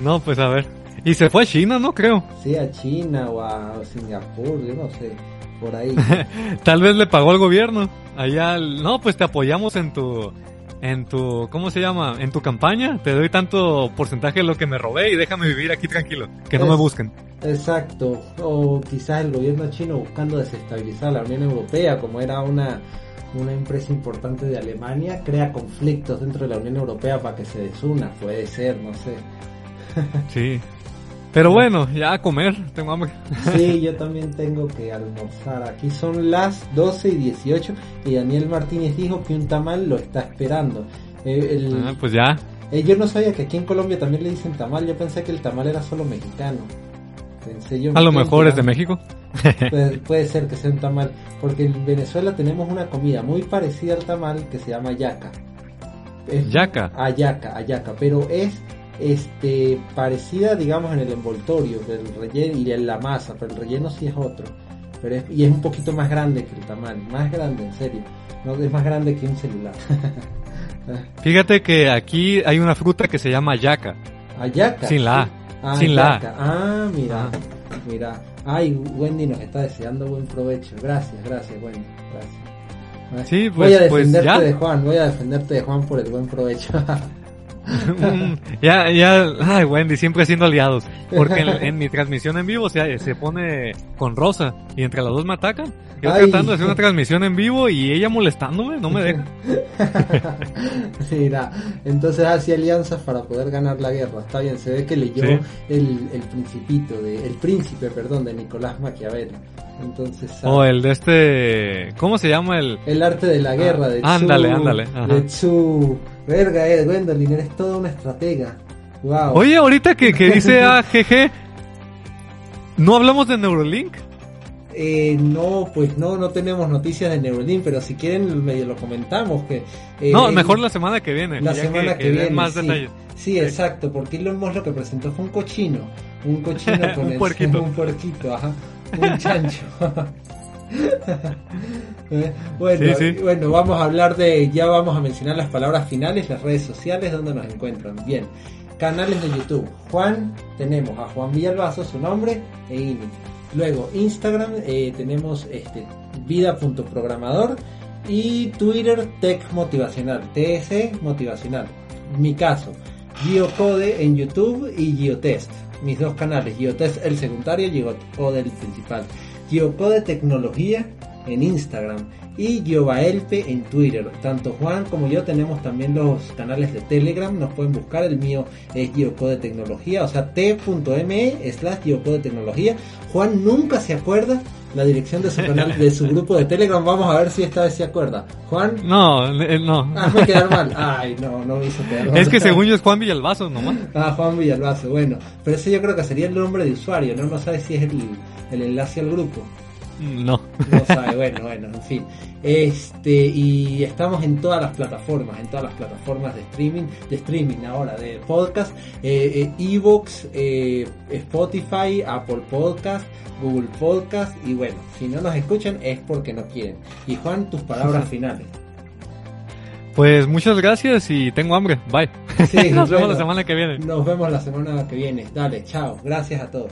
No, pues a ver. Y se fue a China, ¿no? Creo. Sí, a China o a Singapur, yo no sé, por ahí. Tal vez le pagó al gobierno. Allá, no, pues te apoyamos en tu, en tu, ¿cómo se llama? En tu campaña. Te doy tanto porcentaje de lo que me robé y déjame vivir aquí tranquilo. Que no me busquen. Exacto. O quizás el gobierno chino buscando desestabilizar la Unión Europea, como era una, una empresa importante de Alemania, crea conflictos dentro de la Unión Europea para que se desuna. Puede ser, no sé. Sí. Pero bueno, ya a comer, tengo hambre. Sí, yo también tengo que almorzar. Aquí son las 12 y 18 y Daniel Martínez dijo que un tamal lo está esperando. Eh, ah, pues ya. Eh, yo no sabía que aquí en Colombia también le dicen tamal, yo pensé que el tamal era solo mexicano. Pensé yo, a lo mejor es de México. Puede, ser que sea un tamal, porque en Venezuela tenemos una comida muy parecida al tamal que se llama yaca. yaca. Ayaca, ayaca, pero es este parecida digamos en el envoltorio del relleno y en la masa pero el relleno sí es otro pero es, y es un poquito más grande que el tamaño más grande en serio no es más grande que un celular. Fíjate que aquí hay una fruta que se llama ayaca ayaca sin la ah, sin la ah mira ah. mira. Ay Wendy nos está deseando buen provecho. Gracias gracias Wendy gracias. Sí, pues, voy a pues defenderte de Juan, voy a defenderte de Juan por el buen provecho. ya, ya, ay Wendy, siempre siendo aliados. Porque en, en mi transmisión en vivo se, se pone con Rosa y entre las dos me atacan. Yo Ay. tratando de hacer una transmisión en vivo y ella molestándome, no me deja. Mira, entonces hace alianzas para poder ganar la guerra. Está bien, se ve que leyó Sí. el, el principito, de, el príncipe, perdón, de Nicolás Maquiavelo. Entonces, sabe. O el de este, ¿cómo se llama el? El arte de la guerra de Tzu. ándale, ándale, ajá. De Tzu. Verga, eh, Gwendolyn, eres toda una estratega. Wow. Oye, ahorita que, que dice AGG, ¿no hablamos de Neurolink? Eh, no, pues no, no tenemos noticias de Neuralink, pero si quieren medio lo comentamos que eh, no, mejor la semana que viene. la semana que, viene. más sí. detalles. Sí, exacto, porque Elon Musk lo que presentó fue un cochino, un cochino con Un el- puerquito. un puerquito, ajá, un chancho. Bueno, Sí, sí. bueno, vamos a hablar de, ya vamos a mencionar las palabras finales, las redes sociales donde nos encuentran. Bien, canales de YouTube. Juan, tenemos a Juan Villalbazo, su nombre, e INI. Luego, Instagram, eh, tenemos este, vida.programador y Twitter, Tech Motivacional, TS Motivacional. Mi caso, Geocode en YouTube y Geotest. Mis dos canales, Geotest el secundario, Geocode el principal. Geocode Tecnología en Instagram y Geobaelpe en Twitter. Tanto Juan como yo tenemos también los canales de Telegram, nos pueden buscar, el mío es Geocode Tecnología, o sea, t.me slash Geocode Tecnología. Juan nunca se acuerda la dirección de su canal, de su grupo de Telegram, vamos a ver si esta vez se acuerda. Juan, No, eh, no. ah, me quedar mal. Ay, no, no me hizo quedar mal. Es que según yo es Juan Villalbazo nomás. Ah, Juan Villalbazo, bueno. Pero ese yo creo que sería el nombre de usuario, ¿no? No sabe si es el, el enlace al grupo. No. No sabe, bueno, bueno, en fin. Este, y estamos en todas las plataformas, en todas las plataformas de streaming, de streaming ahora, de podcast, eh, eh, Evox, eh, Spotify, Apple Podcast, Google Podcast, y bueno, si no nos escuchan es porque no quieren. Y Juan, tus palabras finales. Pues muchas gracias y tengo hambre. Bye. Sí, Nos vemos bueno. la semana que viene. Nos vemos la semana que viene. Dale, chao. Gracias a todos.